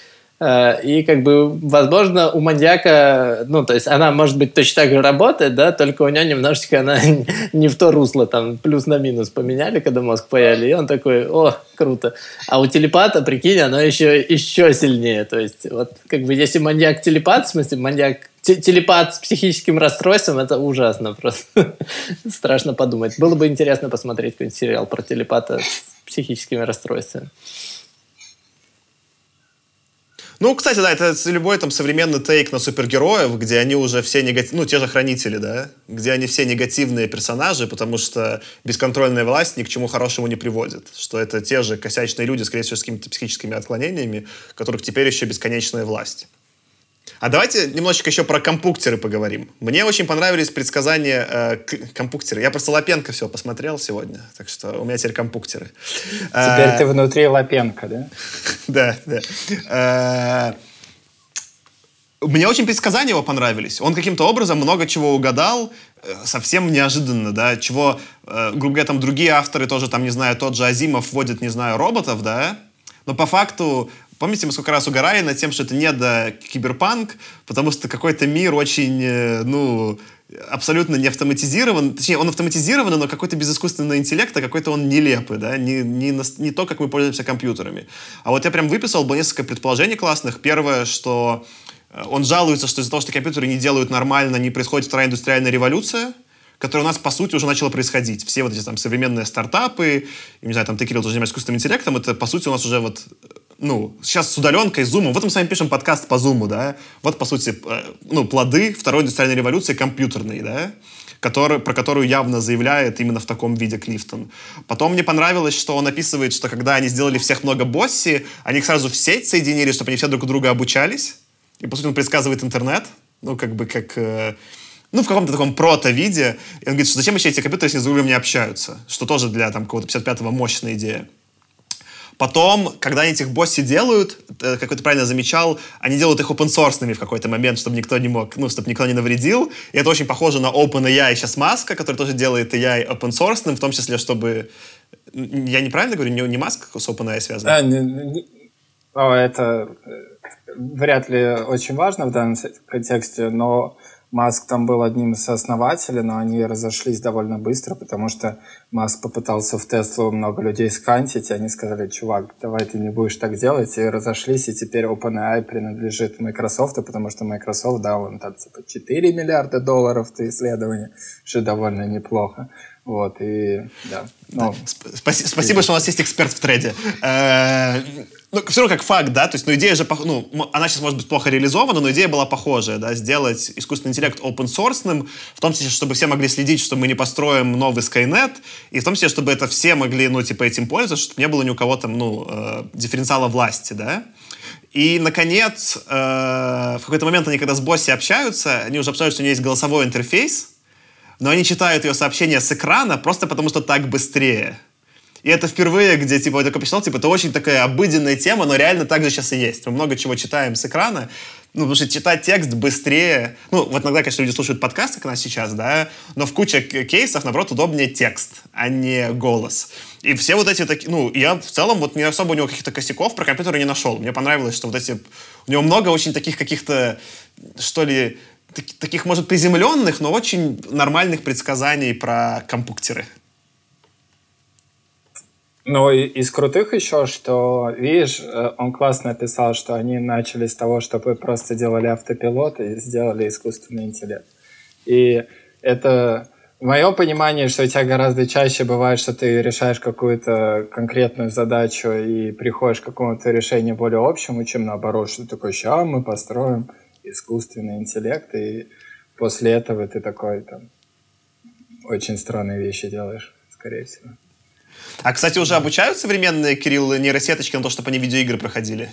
и как бы, возможно, у маньяка, ну, то есть она, может быть, точно так же работает, да, только у нее немножечко она [LAUGHS] не в то русло, там, плюс на минус поменяли, когда мозг паяли, и он такой, о, круто. А у телепата, прикинь, оно еще, еще сильнее, то есть вот, как бы, если маньяк-телепат, в смысле, маньяк телепат с психическим расстройством, это ужасно просто. [LAUGHS] Страшно подумать. Было бы интересно посмотреть какой-нибудь сериал про телепата с психическими расстройствами. Ну, кстати, да, это любой там современный тейк на супергероев, где они уже все негативные, ну, те же хранители, да, где они все негативные персонажи, потому что бесконтрольная власть ни к чему хорошему не приводит. Что это те же косячные люди, скорее всего, с какими-то психическими отклонениями, которых теперь еще бесконечная власть. А давайте немножечко еще про компуктеры поговорим. Мне очень понравились предсказания э, компуктеры. Я просто Лапенко все посмотрел сегодня, так что у меня теперь компуктеры. Теперь э, ты внутри Лапенко, да? [LAUGHS] Да, да. Э, мне очень предсказания его понравились. Он каким-то образом много чего угадал, э, совсем неожиданно, да, чего, грубо говоря, там другие авторы тоже, там, не знаю, тот же Азимов вводит, не знаю, роботов, да, но по факту Помните, мы сколько раз угорали над тем, что это не до киберпанк, потому что какой-то мир очень, э, ну, абсолютно не автоматизирован. Точнее, он автоматизирован, но какой-то без искусственного интеллекта, какой-то он нелепый, да, не, не, не то, как мы пользуемся компьютерами. А вот я прям выписал, было несколько предположений классных. Первое, что э, он жалуется, что из-за того, что компьютеры не делают нормально, не происходит вторая индустриальная революция, которая у нас, по сути, уже начала происходить. Все вот эти там современные стартапы, не знаю, там ты, Кирилл, тоже занимаешься искусственным интеллектом, это, по сути, у нас уже вот ну, сейчас с удаленкой, с зумом. Вот мы с вами пишем подкаст по зуму, да. Вот, по сути, э, ну, плоды второй индустриальной революции компьютерной, да который, про которую явно заявляет именно в таком виде Клифтон. Потом мне понравилось, что он описывает, что когда они сделали всех много босси, они их сразу в сеть соединили, чтобы они все друг у друга обучались. И, по сути, он предсказывает интернет, ну, как бы как... Э, ну, в каком-то таком прото-виде. И он говорит, что зачем еще эти компьютеры, если другом не общаются? Что тоже для там какого-то 55-го мощная идея. Потом, когда они этих босси делают, э, как ты правильно замечал, они делают их open source в какой-то момент, чтобы никто не мог, ну, чтобы никто не навредил. И это очень похоже на OpenAI сейчас Маска, который тоже делает AI open source, в том числе, чтобы... Я неправильно говорю? Не, не Маск с OpenAI связан? Да, не, не... О, это э, вряд ли очень важно в данном контексте, но Маск там был одним из основателей, но они разошлись довольно быстро, потому что Маск попытался в Теслу много людей скантить, и они сказали, чувак, давай ты не будешь так делать, и разошлись, и теперь OpenAI принадлежит Microsoft, потому что Microsoft дал им там типа 4 миллиарда долларов на исследование, что довольно неплохо. Вот, и да. Ну, да. Спасибо, спасибо, что у нас есть эксперт в трейде. Э, ну, все равно как факт, да, то есть, ну, идея же, ну, она сейчас может быть плохо реализована, но идея была похожая, да, сделать искусственный интеллект open source, в том числе, чтобы все могли следить, что мы не построим новый Skynet, и в том числе, чтобы это все могли, ну, типа, этим пользоваться, чтобы не было ни у кого там, ну, э, дифференциала власти, да. И, наконец, э, в какой-то момент они, когда с босси общаются, они уже обсуждают, что у нее есть голосовой интерфейс, но они читают ее сообщения с экрана просто потому, что так быстрее. И это впервые, где, типа, я такой посчитал, типа, это очень такая обыденная тема, но реально так же сейчас и есть. Мы много чего читаем с экрана, ну, потому что читать текст быстрее... Ну, вот иногда, конечно, люди слушают подкасты, как нас сейчас, да, но в куче кейсов, наоборот, удобнее текст, а не голос. И все вот эти такие... Ну, я в целом вот не особо у него каких-то косяков про компьютеры не нашел. Мне понравилось, что вот эти... У него много очень таких каких-то, что ли, таких, может, приземленных, но очень нормальных предсказаний про компьютеры. Ну, из крутых еще, что, видишь, э, он классно описал, что они начали с того, чтобы просто делали автопилот и сделали искусственный интеллект. И это в моем понимании, что у тебя гораздо чаще бывает, что ты решаешь какую-то конкретную задачу и приходишь к какому-то решению более общему, чем наоборот, что такое, сейчас мы построим искусственный интеллект, и после этого ты такой там очень странные вещи делаешь, скорее всего. А, кстати, уже обучают современные, Кирилл, нейросеточки на то, чтобы они видеоигры проходили?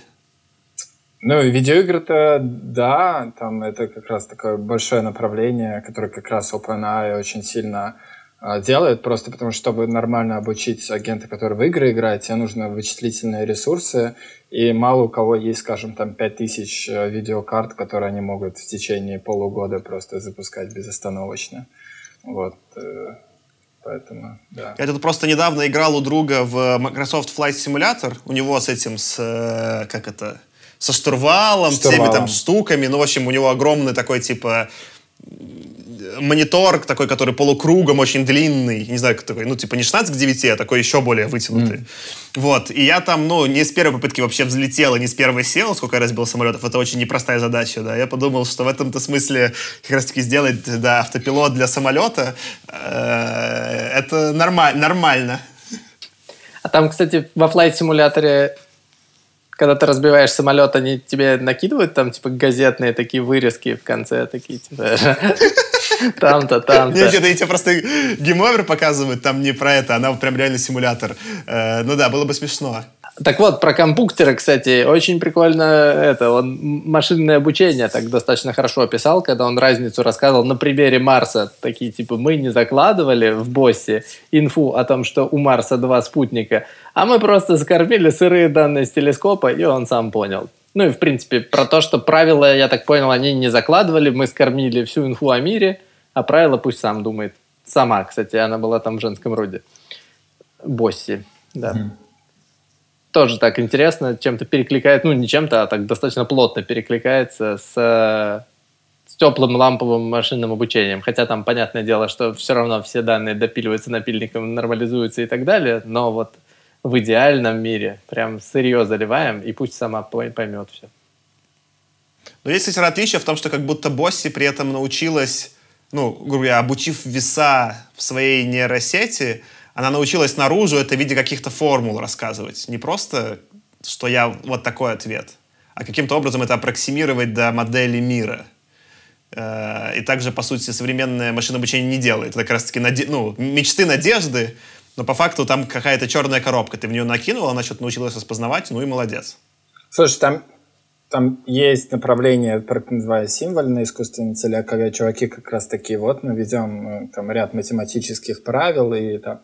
Ну, видеоигры-то, да, там это как раз такое большое направление, которое как раз OpenAI очень сильно а, делает, просто потому что, чтобы нормально обучить агента, который в игры играет, тебе нужны вычислительные ресурсы, и мало у кого есть, скажем, там 5000 э, видеокарт, которые они могут в течение полугода просто запускать безостановочно. Вот. Э, поэтому, да. Я тут просто недавно играл у друга в Microsoft Flight Simulator. У него с этим, с, э, как это, со штурвалом, штурвалом. всеми там штуками. Ну, в общем, у него огромный такой, типа, монитор такой, который полукругом, очень длинный, не знаю, такой, ну, типа не 16 к 9, а такой еще более вытянутый. Mm. Вот, и я там, ну, не с первой попытки вообще взлетел, и не с первой сел, сколько я разбил самолетов, это очень непростая задача, да. Я подумал, что в этом-то смысле как раз-таки сделать, да, автопилот для самолета, э, это нормаль, нормально. А там, кстати, во flight симуляторе когда ты разбиваешь самолет, они тебе накидывают там, типа, газетные такие вырезки в конце, такие, типа, [LAUGHS] там-то, там-то. Нет, это тебе просто game over показывают, там не про это, она прям реально симулятор. Э, ну да, было бы смешно. Так вот, про компьютеры, кстати, очень прикольно это, он машинное обучение так достаточно хорошо описал, когда он разницу рассказывал на примере Марса. Такие, типа, мы не закладывали в Босси инфу о том, что у Марса два спутника, а мы просто скормили сырые данные с телескопа, и он сам понял. Ну и, в принципе, про то, что правила, я так понял, они не закладывали, мы скормили всю инфу о мире, а правила пусть сам думает. Сама, кстати, она была там в женском роде. Босси, да. Mm тоже так интересно, чем-то перекликает, ну не чем-то, а так достаточно плотно перекликается с, с теплым ламповым машинным обучением. Хотя там понятное дело, что все равно все данные допиливаются напильником, нормализуются и так далее, но вот в идеальном мире прям сырье заливаем, и пусть сама поймет все. Но есть, кстати, отличие в том, что как будто Босси при этом научилась, ну, грубо говоря, обучив веса в своей нейросети, она научилась наружу это в виде каких-то формул рассказывать. Не просто, что я вот такой ответ, а каким-то образом это аппроксимировать до модели мира. Э, и также, по сути, современное машинное обучение не делает. Это как раз-таки наде... ну, мечты, надежды, но по факту там какая-то черная коробка. Ты в нее накинул, она что-то научилась распознавать, ну и молодец. Слушай, там, там есть направление, называемое символьное искусственный интеллект, когда чуваки как раз такие, вот мы ведем э, там ряд математических правил, и там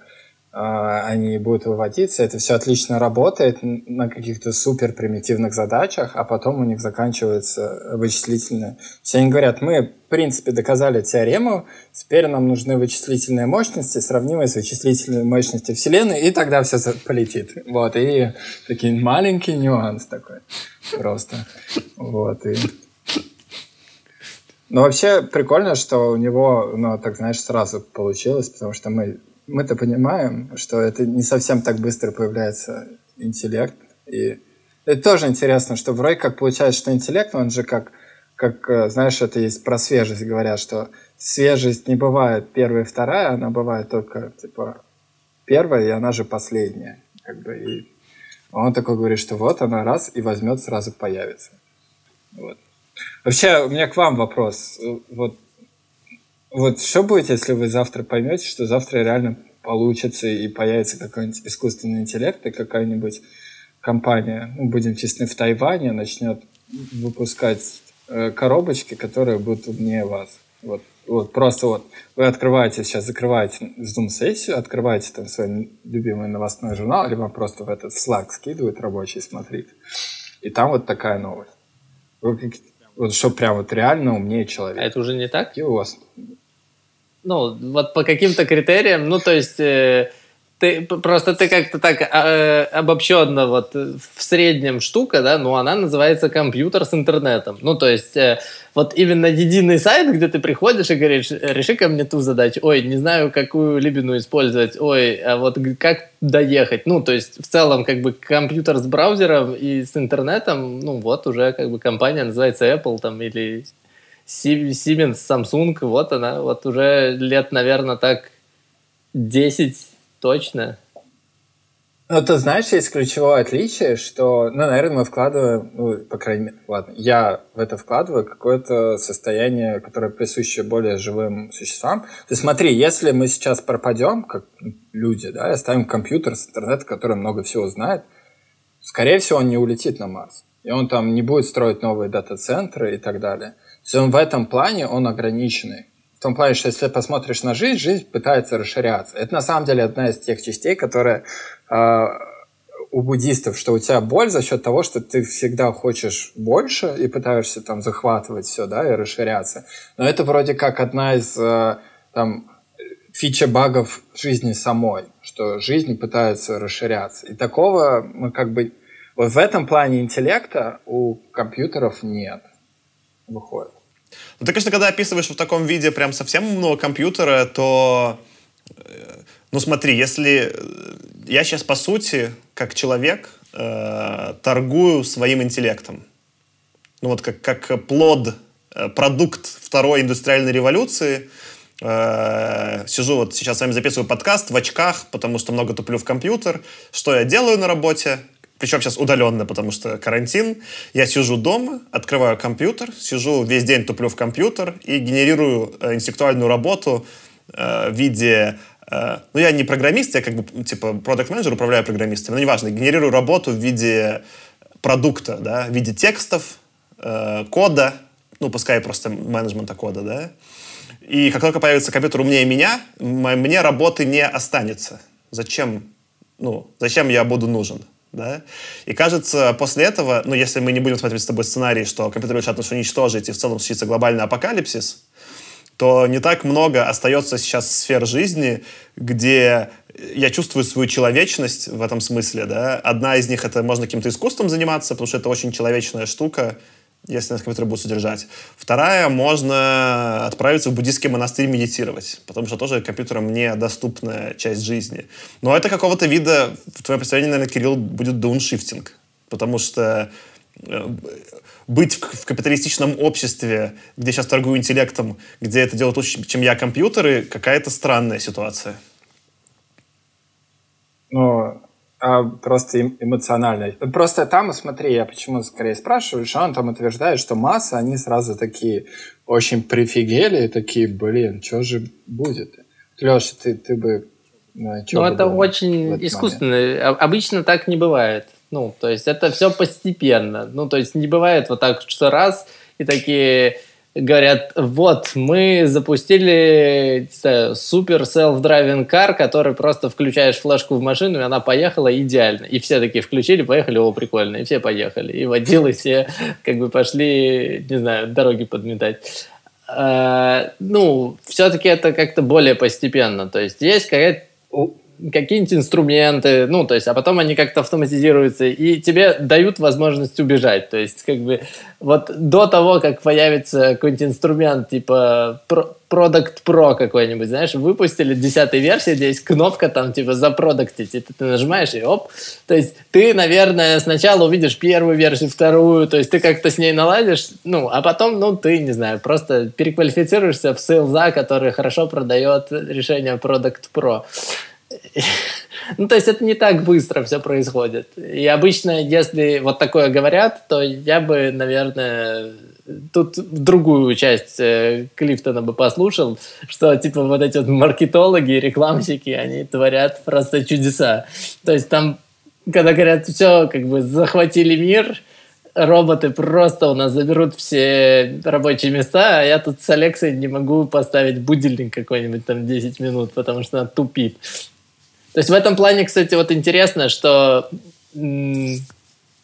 они будут выводиться. Это все отлично работает на каких-то супер примитивных задачах, а потом у них заканчивается вычислительные. Все они говорят, мы, в принципе, доказали теорему, теперь нам нужны вычислительные мощности, сравнимые с вычислительной мощностью Вселенной, и тогда все полетит. Вот, и такой маленький нюанс такой просто. Вот, и... Но вообще прикольно, что у него, ну, так знаешь, сразу получилось, потому что мы мы-то понимаем, что это не совсем так быстро появляется интеллект. И это тоже интересно, что вроде как получается, что интеллект, он же как, как э, знаешь, это есть про свежесть, говорят, что свежесть не бывает первая и вторая, она бывает только, типа, первая, и она же последняя. Как бы, и он такой говорит, что вот она раз и возьмет, сразу появится. Вот. Вообще, у меня к вам вопрос. Вот вот что будет, если вы завтра поймете, что завтра реально получится и появится какой-нибудь искусственный интеллект и какая-нибудь компания, ну, будем честны, в Тайване начнет выпускать э, коробочки, которые будут умнее вас. Вот, вот просто вот вы открываете сейчас, закрываете Zoom-сессию, открываете там свой любимый новостной журнал, либо просто в этот Slack скидывают рабочий, смотрите. И там вот такая новость. Вы, вот что прям вот реально умнее человека. А это уже не так? И у вас ну, вот по каким-то критериям, ну, то есть... Э, ты, просто ты как-то так э, обобщенно вот в среднем штука, да, ну она называется компьютер с интернетом. Ну то есть э, вот именно единый сайт, где ты приходишь и говоришь, реши ко мне ту задачу, ой, не знаю, какую либину использовать, ой, а вот как доехать. Ну то есть в целом как бы компьютер с браузером и с интернетом, ну вот уже как бы компания называется Apple там или Siemens, Samsung, вот она, вот уже лет, наверное, так 10 точно. Ну, ты знаешь, есть ключевое отличие, что, ну, наверное, мы вкладываем, ну, по крайней мере, ладно, я в это вкладываю какое-то состояние, которое присуще более живым существам. Ты смотри, если мы сейчас пропадем, как люди, да, и оставим компьютер с интернета, который много всего знает, скорее всего, он не улетит на Марс. и он там не будет строить новые дата-центры и так далее. Есть он в этом плане, он ограниченный. В том плане, что если посмотришь на жизнь, жизнь пытается расширяться. Это на самом деле одна из тех частей, которые э, у буддистов, что у тебя боль за счет того, что ты всегда хочешь больше и пытаешься там захватывать все, да, и расширяться. Но это вроде как одна из э, там фича багов жизни самой, что жизнь пытается расширяться. И такого мы как бы вот в этом плане интеллекта у компьютеров нет. Выходит. Ну, ты, конечно, когда описываешь в таком виде прям совсем много компьютера, то, э, ну, смотри, если э, я сейчас, по сути, как человек, э, торгую своим интеллектом. Ну, вот как, как плод, э, продукт второй индустриальной революции, э, сижу вот сейчас с вами записываю подкаст в очках, потому что много туплю в компьютер. Что я делаю на работе? Причем сейчас удаленно, потому что карантин. Я сижу дома, открываю компьютер, сижу весь день туплю в компьютер и генерирую э, интеллектуальную работу э, в виде... Э, ну, я не программист, я как бы, типа, продукт менеджер управляю программистами, но неважно, генерирую работу в виде продукта, да, в виде текстов, э, кода, ну, пускай просто менеджмента кода, да. И как только появится компьютер умнее меня, мне работы не останется. Зачем? Ну, зачем я буду нужен? Да, и кажется, после этого, ну, если мы не будем смотреть с тобой сценарий, что компьютеры решат нас уничтожить, и в целом случится глобальный апокалипсис, то не так много остается сейчас сфер жизни, где я чувствую свою человечность в этом смысле, да. Одна из них — это можно каким-то искусством заниматься, потому что это очень человечная штука, если нас компьютер будет содержать. Вторая, можно отправиться в буддийский монастырь медитировать, потому что тоже компьютером недоступная часть жизни. Но это какого-то вида, в твоем представлении, наверное, Кирилл, будет дауншифтинг, потому что э, быть в капиталистичном обществе, где сейчас торгую интеллектом, где это делают лучше, чем я, компьютеры, какая-то странная ситуация. Ну, а, просто эмоционально. Просто там, смотри, я почему скорее спрашиваю, что он там утверждает, что масса, они сразу такие очень прифигели, такие, блин, что же будет? Леша, ты, ты бы... Ну, ну это очень искусственно. Момент? Обычно так не бывает. Ну, то есть это все постепенно. Ну, то есть не бывает вот так, что раз и такие говорят, вот, мы запустили супер self-driving car, который просто включаешь флешку в машину, и она поехала идеально. И все такие включили, поехали, о, прикольно, и все поехали. И водилы все как бы пошли, не знаю, дороги подметать. А, ну, все-таки это как-то более постепенно. То есть есть какая-то какие-нибудь инструменты, ну, то есть, а потом они как-то автоматизируются, и тебе дают возможность убежать. То есть, как бы, вот до того, как появится какой-нибудь инструмент, типа Product Pro какой-нибудь, знаешь, выпустили десятой версии, где есть кнопка там, типа, запродуктить, и ты, ты нажимаешь, и оп. То есть, ты, наверное, сначала увидишь первую версию, вторую, то есть, ты как-то с ней наладишь, ну, а потом, ну, ты, не знаю, просто переквалифицируешься в сейлза, который хорошо продает решение Product Pro. Ну, то есть это не так быстро все происходит. И обычно, если вот такое говорят, то я бы, наверное, тут другую часть э, Клифтона бы послушал, что типа вот эти вот маркетологи, рекламщики, они творят просто чудеса. То есть там, когда говорят, все, как бы захватили мир, роботы просто у нас заберут все рабочие места, а я тут с Алексой не могу поставить будильник какой-нибудь там 10 минут, потому что она тупит. То есть в этом плане, кстати, вот интересно, что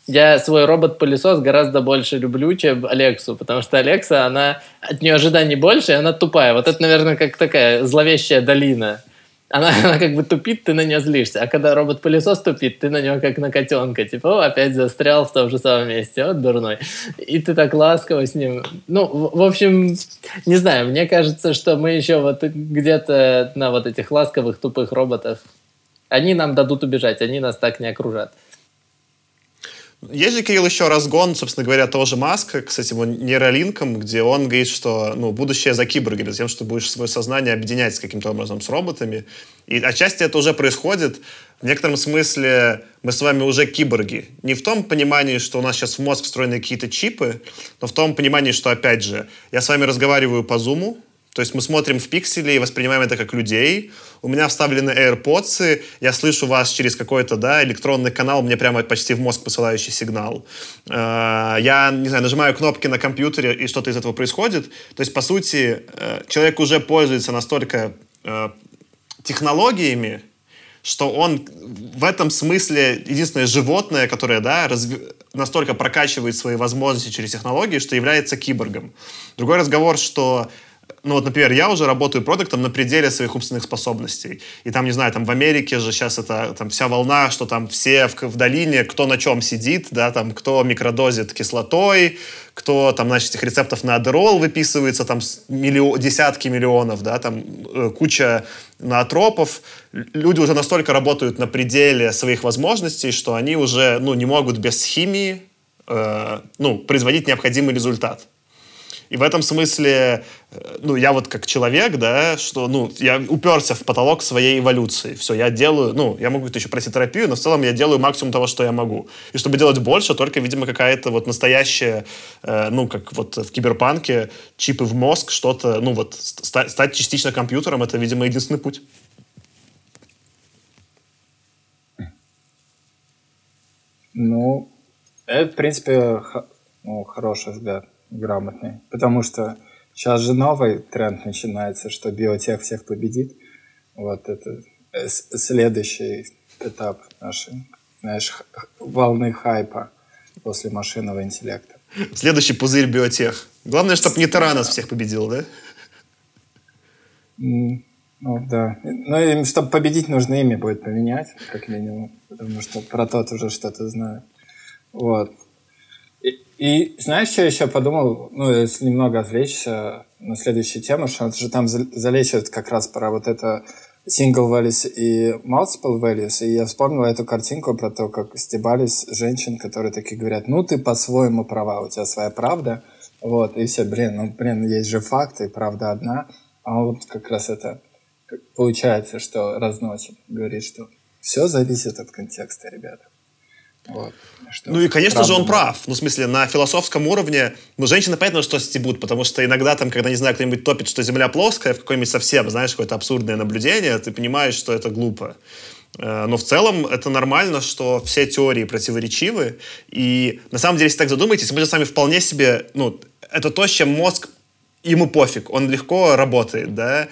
я свой робот-пылесос гораздо больше люблю, чем Алексу, потому что Алекса, она от нее ожиданий больше, и она тупая. Вот это, наверное, как такая зловещая долина. Она, она как бы тупит, ты на нее злишься. А когда робот-пылесос тупит, ты на него как на котенка. Типа, о, опять застрял в том же самом месте. Вот дурной. И ты так ласково с ним. Ну, в, в общем, не знаю, мне кажется, что мы еще вот где-то на вот этих ласковых тупых роботах они нам дадут убежать, они нас так не окружат. Есть же, Кирилл, еще разгон, собственно говоря, тоже Маска, кстати, его нейролинком, где он говорит, что ну, будущее за киборгами, тем, что будешь свое сознание объединять каким-то образом с роботами. И отчасти это уже происходит. В некотором смысле мы с вами уже киборги. Не в том понимании, что у нас сейчас в мозг встроены какие-то чипы, но в том понимании, что, опять же, я с вами разговариваю по зуму, То есть мы смотрим в пиксели и воспринимаем это как людей. У меня вставлены AirPods, я слышу вас через какой-то да, электронный канал, мне прямо почти в мозг посылающий сигнал. Э, я, не знаю, нажимаю кнопки на компьютере, и что-то из этого происходит. То есть, по сути, э, человек уже пользуется настолько э, технологиями, что он в этом смысле единственное животное, которое да, разви... настолько прокачивает свои возможности через технологии, что является киборгом. Другой разговор, что ну вот, например, я уже работаю продуктом на пределе своих умственных способностей. И там, не знаю, там в Америке же сейчас это там вся волна, что там все в, в долине, кто на чем сидит, да, там кто микродозит кислотой, кто там, значит, этих рецептов на адерол выписывается, там миллион, десятки миллионов, да, там э, куча наотропов. Люди уже настолько работают на пределе своих возможностей, что они уже, ну, не могут без химии, э, ну, производить необходимый результат. И в этом смысле, э, ну, я вот как человек, да, что, ну, я уперся в потолок своей эволюции. Все, я делаю, ну, я могу еще пройти терапию, но в целом я делаю максимум того, что я могу. И чтобы делать больше, только, видимо, какая-то вот настоящая, э, ну, как вот в киберпанке, чипы в мозг, что-то, ну, вот ста- стать частично компьютером, это, видимо, единственный путь. Ну, это, в принципе, ну, хороший взгляд грамотный. Потому что сейчас же новый тренд начинается, что биотех всех победит. Вот это э, следующий этап нашей, знаешь, волны хайпа после машинного интеллекта. Следующий пузырь биотех. Главное, чтобы не Таранос всех победил, да? Ну, да. Ну, им, чтобы победить, нужно имя будет поменять, как минимум. Потому что про тот уже что-то знаю. Вот. И знаешь, что я еще подумал, ну, если немного отвлечься на следующую тему, что он же там залечивает как раз про вот это single values и multiple values, и я вспомнил эту картинку про то, как стебались женщин, которые такие говорят, ну, ты по-своему права, у тебя своя правда, вот, и все, блин, ну, блин, есть же факты, правда одна, а вот как раз это получается, что разносит, говорит, что все зависит от контекста, ребята. Вот. Что ну и, конечно же, он прав. Ну, в смысле, на философском уровне, ну, женщины, понятно, что стебут, потому что иногда там, когда, не знаю, кто-нибудь топит, что Земля плоская, в какой-нибудь совсем, знаешь, какое-то абсурдное наблюдение, ты понимаешь, что это глупо. Э, но в целом это нормально, что все теории противоречивы. И на самом деле, если так задумаетесь, мы же сами вполне себе, ну, это то, с чем мозг ему пофиг, он легко работает, да.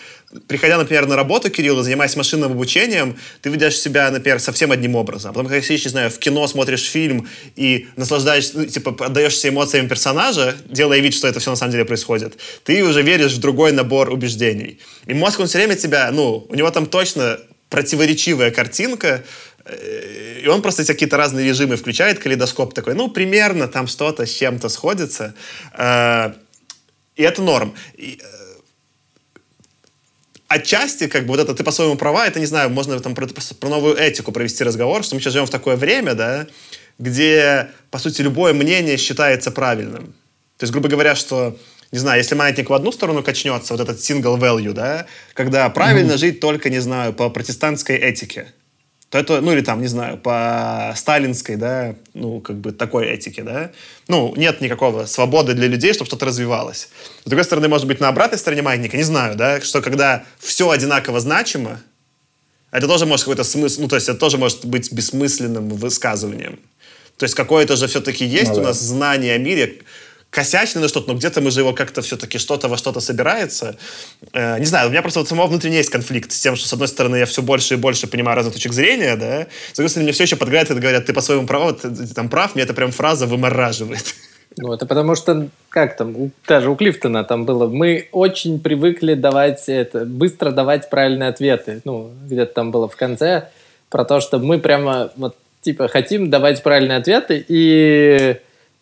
Приходя, например, на работу, Кирилл, занимаясь машинным обучением, ты ведешь себя, например, совсем одним образом. Потом, когда сидишь, не знаю, в кино смотришь фильм и наслаждаешься, ну, типа, отдаешься эмоциям персонажа, делая вид, что это все на самом деле происходит, ты уже веришь в другой набор убеждений. И мозг, он все время тебя, ну, у него там точно противоречивая картинка, э, и он просто какие-то разные режимы включает, калейдоскоп такой, ну, примерно там что-то с чем-то сходится. Э, и это норм. И, э, отчасти, как бы, вот это ты по-своему права, это, не знаю, можно там про, про новую этику провести разговор, что мы сейчас живем в такое время, да, где, по сути, любое мнение считается правильным. То есть, грубо говоря, что, не знаю, если маятник в одну сторону качнется, вот этот single value, да, когда правильно mm-hmm. жить только, не знаю, по протестантской этике, то это, ну или там, не знаю, по сталинской, да, ну, как бы такой этике, да, ну, нет никакого свободы для людей, чтобы что-то развивалось. С другой стороны, может быть, на обратной стороне маятника, не знаю, да, что когда все одинаково значимо, это тоже может какой-то смысл, ну, то есть это тоже может быть бессмысленным высказыванием. То есть какое-то же все-таки есть ну, у нас знание о мире, косячно что-то, но где-то мы же его как-то все-таки что-то во что-то собирается. Э, не знаю, у меня просто вот самого внутренне есть конфликт с тем, что, с одной стороны, я все больше и больше понимаю разных точек зрения, да, с другой стороны, мне все еще подгорает и говорят, ты по-своему прав, ты, ты там прав, мне эта прям фраза вымораживает. Ну, это потому что, как там, даже у Клифтона там было, мы очень привыкли давать это, быстро давать правильные ответы. Ну, где-то там было в конце про то, что мы прямо вот, типа, хотим давать правильные ответы, и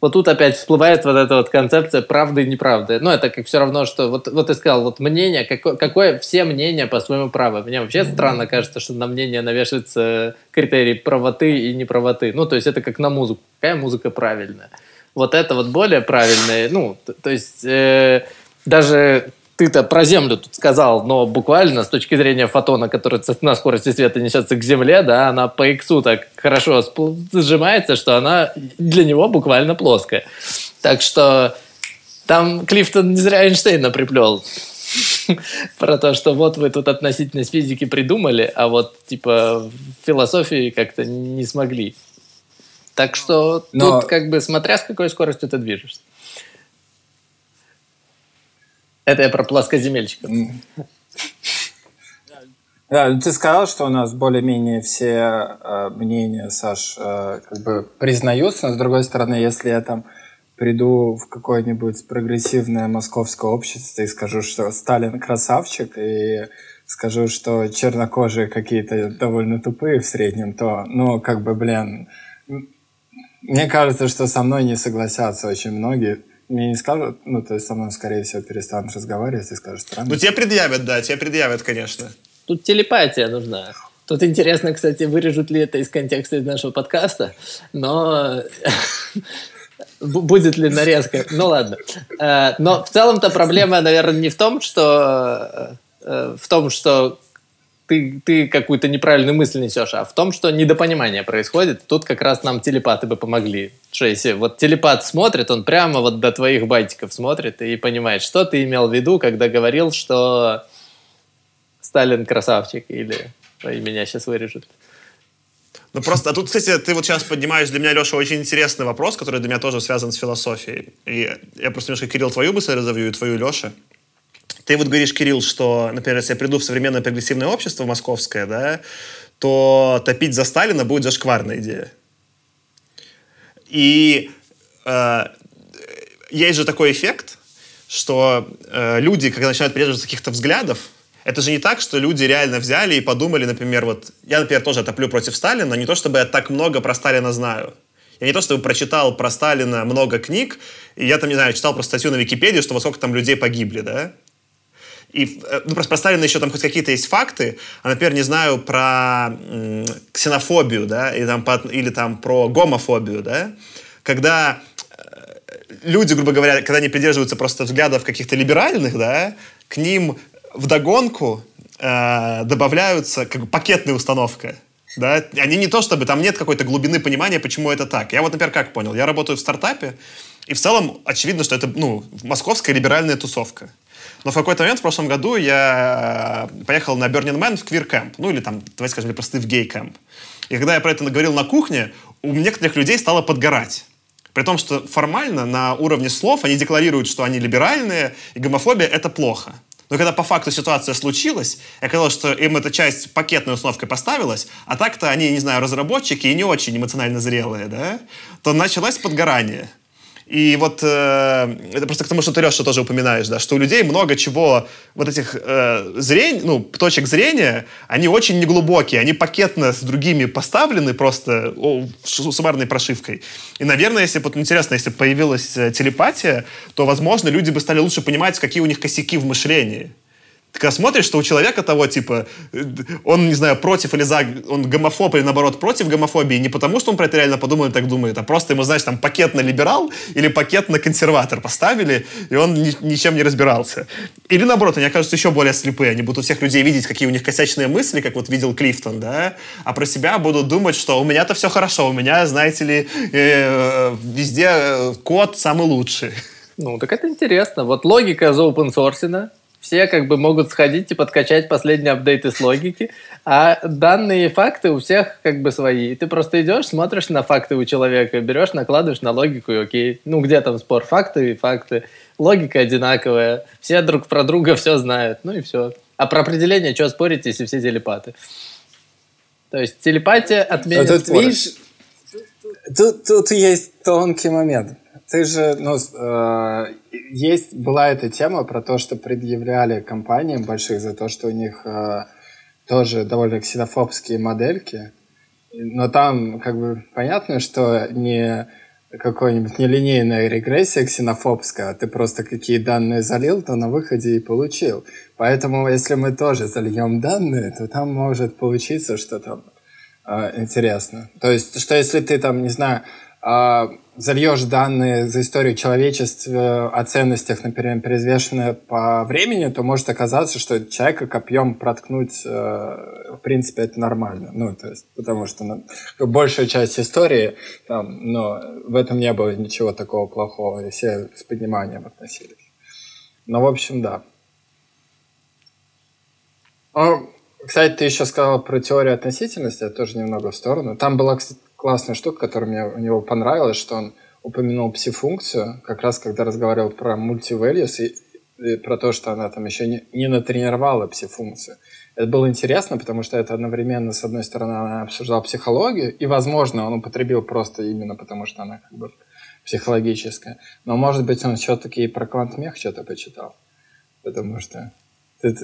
вот тут опять всплывает вот эта вот концепция правды и неправды. Ну, это как все равно, что вот, вот ты сказал, вот мнение, какое, какое все мнения по-своему правы. Мне вообще странно кажется, что на мнение навешивается критерий правоты и неправоты. Ну, то есть это как на музыку. Какая музыка правильная? Вот это вот более правильное. Ну, то, то есть э, даже ты-то про Землю тут сказал, но буквально с точки зрения фотона, который на скорости света несется к Земле, да, она по иксу так хорошо сжимается, что она для него буквально плоская. Так что там Клифтон не зря Эйнштейна приплел. [LAUGHS] про то, что вот вы тут относительность физики придумали, а вот типа философии как-то не смогли. Так что Но... тут как бы смотря с какой скоростью ты движешься. Это я про плоскоземельщиков. Да, ты сказал, что у нас более-менее все э, мнения, Саш, э, как бы признаются, но с другой стороны, если я там приду в какое-нибудь прогрессивное московское общество и скажу, что Сталин красавчик, и скажу, что чернокожие какие-то довольно тупые в среднем, то, ну, как бы, блин, мне кажется, что со мной не согласятся очень многие. Мне не скажут, ну, то есть со мной, скорее всего, перестанут разговаривать и скажут странно. Ну, тебе предъявят, да, тебе предъявят, конечно. Тут телепатия нужна. Тут интересно, кстати, вырежут ли это из контекста из нашего подкаста, но [LAUGHS] будет ли нарезка. Ну ладно. Э, но в целом-то проблема, наверное, не в том, что э, в том, что ты, ты какую-то неправильную мысль несешь, а в том, что недопонимание происходит. Тут как раз нам телепаты бы помогли. Что если вот телепат смотрит, он прямо вот до твоих байтиков смотрит и понимает, что ты имел в виду, когда говорил, что Сталин красавчик или и меня сейчас вырежут. Ну просто, а тут, кстати, ты вот сейчас поднимаешь для меня, Леша, очень интересный вопрос, который для меня тоже связан с философией. И я просто немножко, Кирилл, твою мысль разовью и твою, Леша. Ты вот говоришь, Кирилл, что, например, если я приду в современное прогрессивное общество московское, да, то топить за Сталина будет зашкварная идея. И э, есть же такой эффект, что э, люди, когда начинают придерживаться каких-то взглядов, это же не так, что люди реально взяли и подумали, например, вот я, например, тоже топлю против Сталина, не то чтобы я так много про Сталина знаю. Я не то чтобы прочитал про Сталина много книг, и я там, не знаю, читал просто статью на Википедии, что во сколько там людей погибли, да? И, э, ну, просто про еще там хоть какие-то есть факты, а, например, не знаю про м, ксенофобию, да, или там, или там про гомофобию, да, когда э, люди, грубо говоря, когда они придерживаются просто взглядов каких-то либеральных, да, к ним вдогонку э, добавляются как бы пакетная установка. Да? Они не то, чтобы там нет какой-то глубины понимания, почему это так. Я вот, например, как понял? Я работаю в стартапе, и в целом очевидно, что это ну, московская либеральная тусовка. Но в какой-то момент в прошлом году я э, поехал на Burning Man в Camp. Ну или там, давайте скажем, просто в Camp. И когда я про это говорил на кухне, у некоторых людей стало подгорать. При том, что формально на уровне слов они декларируют, что они либеральные, и гомофобия — это плохо. Но когда по факту ситуация случилась, оказалось, что им эта часть пакетной установкой поставилась, а так-то они, не знаю, разработчики и не очень эмоционально зрелые, да, то началось подгорание. И вот э, это просто к тому, что ты, Леша, тоже упоминаешь, да, что у людей много чего, вот этих э, зрень, ну, точек зрения, они очень неглубокие, они пакетно с другими поставлены просто о, суммарной прошивкой. И, наверное, если вот интересно, если появилась э, телепатия, то, возможно, люди бы стали лучше понимать, какие у них косяки в мышлении. Ты когда смотришь, что у человека того, типа, он, не знаю, против или за, он гомофоб или, наоборот, против гомофобии, не потому, что он про это реально подумал и так думает, а просто ему, знаешь, там, пакетно-либерал или пакетно-консерватор поставили, и он ни, ничем не разбирался. Или, наоборот, они окажутся еще более слепые, они будут у всех людей видеть, какие у них косячные мысли, как вот видел Клифтон, да, а про себя будут думать, что у меня-то все хорошо, у меня, знаете ли, э, везде код самый лучший. Ну, так это интересно. Вот логика за open source, все как бы могут сходить и подкачать последние апдейты с логики, а данные факты у всех как бы свои. ты просто идешь, смотришь на факты у человека, берешь, накладываешь на логику и окей. Ну, где там спор? Факты и факты. Логика одинаковая. Все друг про друга все знают. Ну и все. А про определение, что спорить, если все телепаты? То есть телепатия отменит а тут, видишь, тут, тут есть тонкий момент ты же, ну, э, есть, была эта тема про то, что предъявляли компаниям больших за то, что у них э, тоже довольно ксенофобские модельки, но там как бы понятно, что не какой-нибудь нелинейная регрессия ксенофобская, а ты просто какие данные залил, то на выходе и получил. Поэтому, если мы тоже зальем данные, то там может получиться что-то э, интересно. То есть, что если ты там, не знаю, э, зальешь данные за историю человечества о ценностях, например, перезвешенные по времени, то может оказаться, что человека копьем проткнуть, э, в принципе, это нормально. Ну, то есть, потому что ну, большая часть истории, там, но в этом не было ничего такого плохого, и все с пониманием относились. Ну, в общем, да. Ну, кстати, ты еще сказал про теорию относительности, я тоже немного в сторону. Там была, кстати, классная штука, которая мне у него понравилась, что он упомянул пси-функцию, как раз когда разговаривал про мультивэльюс и, и про то, что она там еще не, не натренировала пси-функцию. Это было интересно, потому что это одновременно, с одной стороны, она обсуждала психологию, и, возможно, он употребил просто именно потому, что она как бы психологическая. Но, может быть, он все-таки и про квантмех что-то почитал. Потому что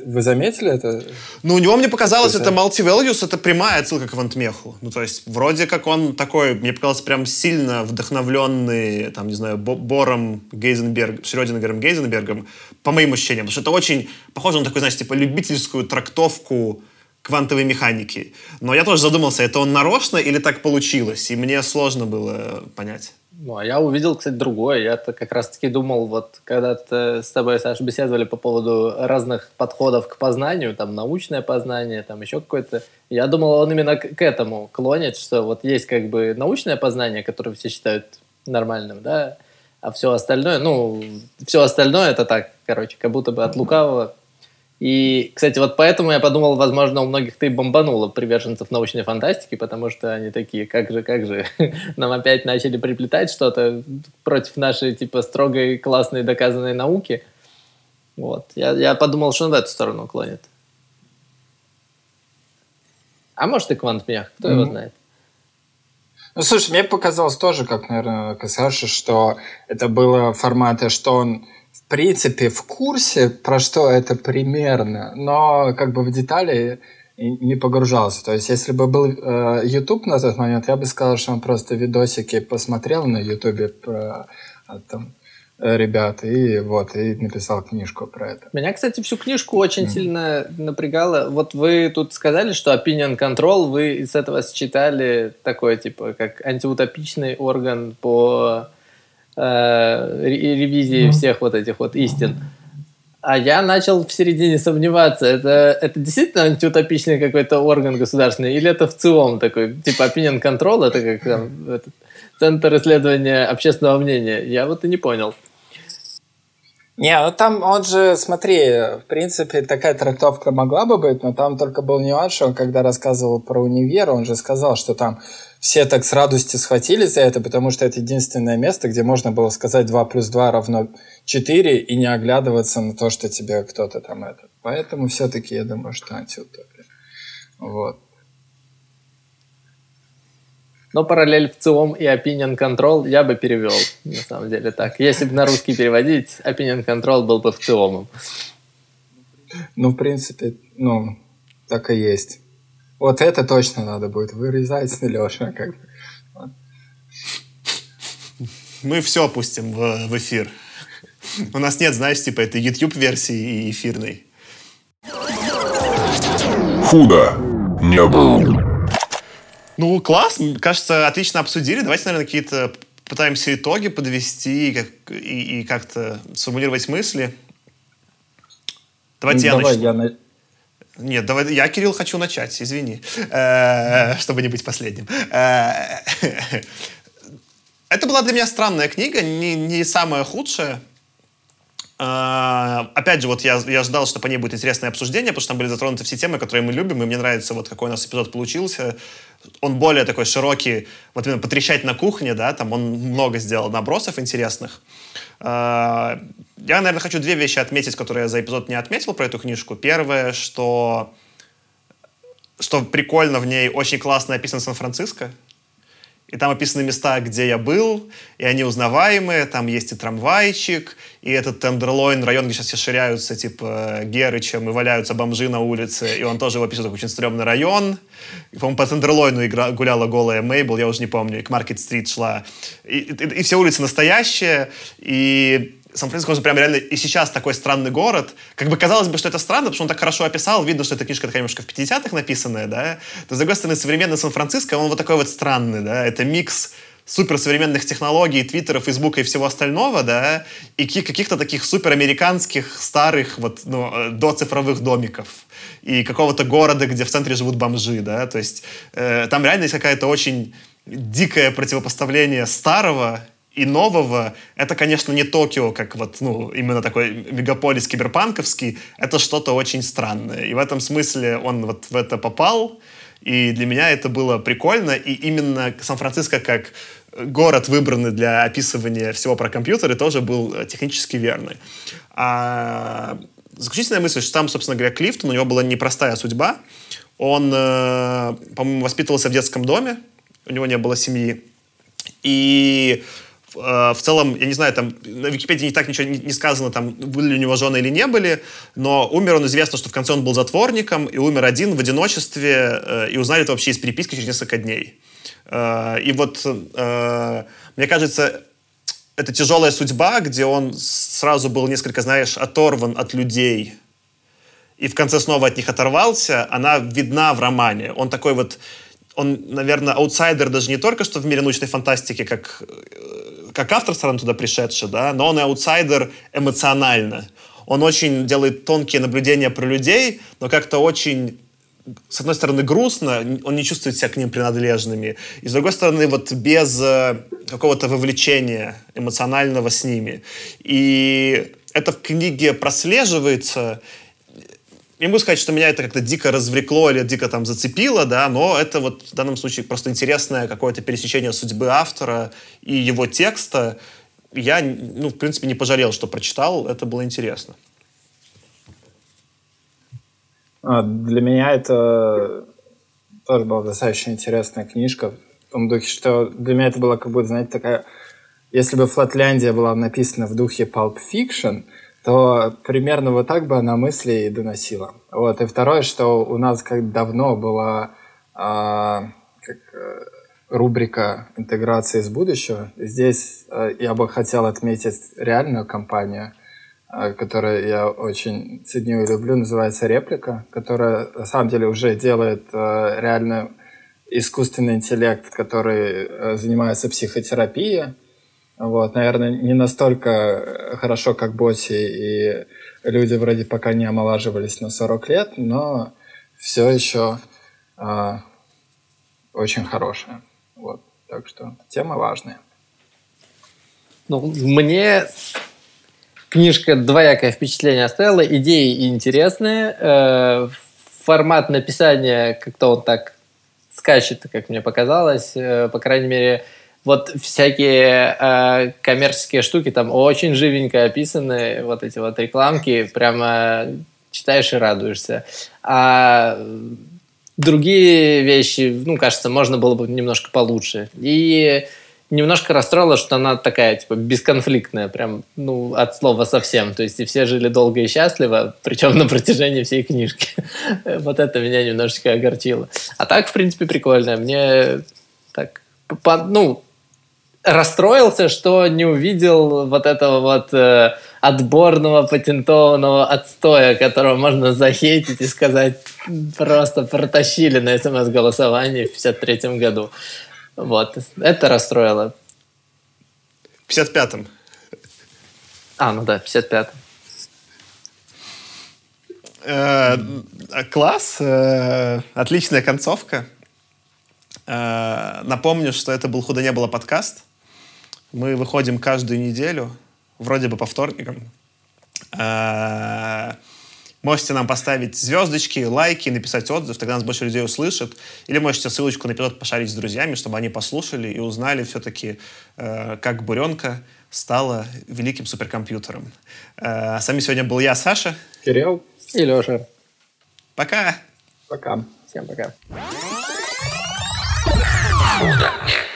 вы заметили это? Ну, у него, мне показалось, это multi-values, это прямая отсылка к Вантмеху. Ну, то есть, вроде как он такой, мне показалось, прям сильно вдохновленный, там, не знаю, Бором Гейзенберг, Шрёдингером Гейзенбергом, по моим ощущениям. Потому что это очень похоже на такую, знаешь, типа, любительскую трактовку квантовой механики. Но я тоже задумался, это он нарочно или так получилось? И мне сложно было понять. Ну, а я увидел, кстати, другое. Я-то как раз-таки думал, вот когда-то с тобой, Саша, беседовали по поводу разных подходов к познанию, там, научное познание, там, еще какое-то. Я думал, он именно к этому клонит, что вот есть как бы научное познание, которое все считают нормальным, да, а все остальное, ну, все остальное это так, короче, как будто бы от лукавого и, кстати, вот поэтому я подумал, возможно, у многих ты бомбануло приверженцев научной фантастики, потому что они такие, как же, как же, [LAUGHS] нам опять начали приплетать что-то против нашей, типа, строгой, классной доказанной науки. Вот. Я, я подумал, что он в эту сторону клонит. А может и квантмех, кто mm-hmm. его знает. Ну, слушай, мне показалось тоже, как, наверное, Касаши, что это было формата, что он принципе, в курсе, про что это примерно, но как бы в детали не погружался. То есть, если бы был э, YouTube на тот момент, я бы сказал, что он просто видосики посмотрел на YouTube про а, там, ребят и вот и написал книжку про это. Меня, кстати, всю книжку очень mm. сильно напрягало. Вот вы тут сказали, что opinion control вы из этого считали такой типа как антиутопичный орган по э, ревизии mm. всех вот этих вот истин. А я начал в середине сомневаться, это, это действительно антиутопичный какой-то орган государственный, или это в целом такой, типа opinion control, это как там, этот, центр исследования общественного мнения. Я вот и не понял. Не, ну там он же, смотри, в принципе, такая трактовка могла бы быть, но там только был нюанс, что он когда рассказывал про универ, он же сказал, что там все так с радостью схватились за это, потому что это единственное место, где можно было сказать 2 плюс 2 равно 4 и не оглядываться на то, что тебе кто-то там это. Поэтому все-таки я думаю, что антиутопия. Вот. Но параллель в целом и opinion control я бы перевел, на самом деле так. Если бы на русский переводить, opinion control был бы в целом. Ну, в принципе, ну, так и есть. Вот это точно надо будет вырезать, [LAUGHS] Леша. Как бы. Мы все опустим в, в эфир. У нас нет, знаешь, типа это YouTube-версии и эфирной. Худо не было. Ну, класс. Кажется, отлично обсудили. Давайте, наверное, какие-то пытаемся итоги подвести как, и, и как-то сформулировать мысли. Давайте ну, я давай начну. Я на... Нет, давай, я, Кирилл, хочу начать, извини, э, чтобы не быть последним. Э, [LAUGHS] это была для меня странная книга, не, не самая худшая. Э, опять же, вот я, я ждал, что по ней будет интересное обсуждение, потому что там были затронуты все темы, которые мы любим, и мне нравится, вот какой у нас эпизод получился. Он более такой широкий, вот именно «Потрещать на кухне», да, там он много сделал набросов интересных. Я, наверное, хочу две вещи отметить, которые я за эпизод не отметил про эту книжку. Первое, что, что прикольно в ней, очень классно описан Сан-Франциско. И там описаны места, где я был, и они узнаваемые. Там есть и трамвайчик, и этот Тендерлойн, район, где сейчас все ширяются, типа, Герычем, и валяются бомжи на улице. И он тоже его как очень стрёмный район. И, по-моему, по Тендерлойну игра, гуляла голая Мейбл, я уже не помню, и к Маркет-стрит шла. И, и, и все улицы настоящие, и Сан-Франциско, прям реально и сейчас такой странный город. Как бы казалось бы, что это странно, потому что он так хорошо описал, видно, что эта книжка такая немножко в 50-х написанная, да. То, с другой стороны, современный Сан-Франциско, он вот такой вот странный, да. Это микс суперсовременных технологий, твиттера, фейсбука и всего остального, да, и каких-то таких суперамериканских старых вот, ну, э, доцифровых домиков и какого-то города, где в центре живут бомжи, да, то есть э, там реально есть какая-то очень дикое противопоставление старого и нового, это, конечно, не Токио, как вот, ну, именно такой мегаполис киберпанковский, это что-то очень странное. И в этом смысле он вот в это попал, и для меня это было прикольно, и именно Сан-Франциско как город, выбранный для описывания всего про компьютеры, тоже был технически верный. А заключительная мысль, что там, собственно говоря, Клифтон, у него была непростая судьба. Он, э, по-моему, воспитывался в детском доме, у него не было семьи. И э, в целом, я не знаю, там на Википедии не так ничего не сказано, там были ли у него жены или не были, но умер он известно, что в конце он был затворником и умер один в одиночестве, э, и узнали это вообще из переписки через несколько дней. И вот, мне кажется, это тяжелая судьба, где он сразу был несколько, знаешь, оторван от людей, и в конце снова от них оторвался, она видна в романе. Он такой вот, он, наверное, аутсайдер даже не только что в мире научной фантастики, как, э, как автор сразу туда пришедший, да, но он и аутсайдер эмоционально. Он очень делает тонкие наблюдения про людей, но как-то очень с одной стороны, грустно, он не чувствует себя к ним принадлежными, и с другой стороны, вот без э, какого-то вовлечения эмоционального с ними. И это в книге прослеживается, не могу сказать, что меня это как-то дико развлекло или дико там зацепило, да, но это вот в данном случае просто интересное какое-то пересечение судьбы автора и его текста. Я, ну, в принципе, не пожалел, что прочитал, это было интересно. А, для меня это тоже была достаточно интересная книжка. В том духе, что для меня это было как будто, знаете, такая... Если бы «Флатляндия» была написана в духе Pulp Fiction — то примерно вот так бы она мысли и доносила. Вот. И второе, что у нас как давно была а, как, э, рубрика интеграции из будущего. Здесь а, я бы хотел отметить реальную компанию, а, которую я очень ценю и люблю, называется «Реплика», которая на самом деле уже делает а, реально искусственный интеллект, который а, занимается психотерапией, вот, наверное, не настолько э, хорошо, как Босси, и люди вроде пока не омолаживались на 40 лет, но все еще а, очень хорошая. Вот, так что тема важная. Ну, мне книжка двоякое впечатление оставила. Идеи интересные. Э, формат написания как-то он так скачет, как мне показалось. Э, по крайней мере, вот всякие э, коммерческие штуки там очень живенько описаны, вот эти вот рекламки, прямо читаешь и радуешься. А другие вещи, ну, кажется, можно было бы немножко получше. И немножко расстроило, что она такая, типа, бесконфликтная, прям, ну, от слова совсем. То есть и все жили долго и счастливо, причем на протяжении всей книжки. [LAUGHS] вот это меня немножечко огорчило. А так, в принципе, прикольно. Мне так, ну, расстроился, что не увидел вот этого вот э, отборного патентованного отстоя, которого можно захейтить и сказать, просто протащили на СМС-голосовании в 53 году. Вот. Это расстроило. В 55-м. А, ну да, в 55-м. Э, класс, э, отличная концовка. Э, напомню, что это был «Худо не было» подкаст. Мы выходим каждую неделю, вроде бы по вторникам. Э, можете нам поставить звездочки, лайки, написать отзыв, тогда нас больше людей услышат. Или можете ссылочку на эпизод пошарить с друзьями, чтобы они послушали и узнали все-таки, э, как Буренка стала великим суперкомпьютером. С вами сегодня был я, Саша. Кирилл. И Леша. Пока. Пока. Всем пока. Куда мне?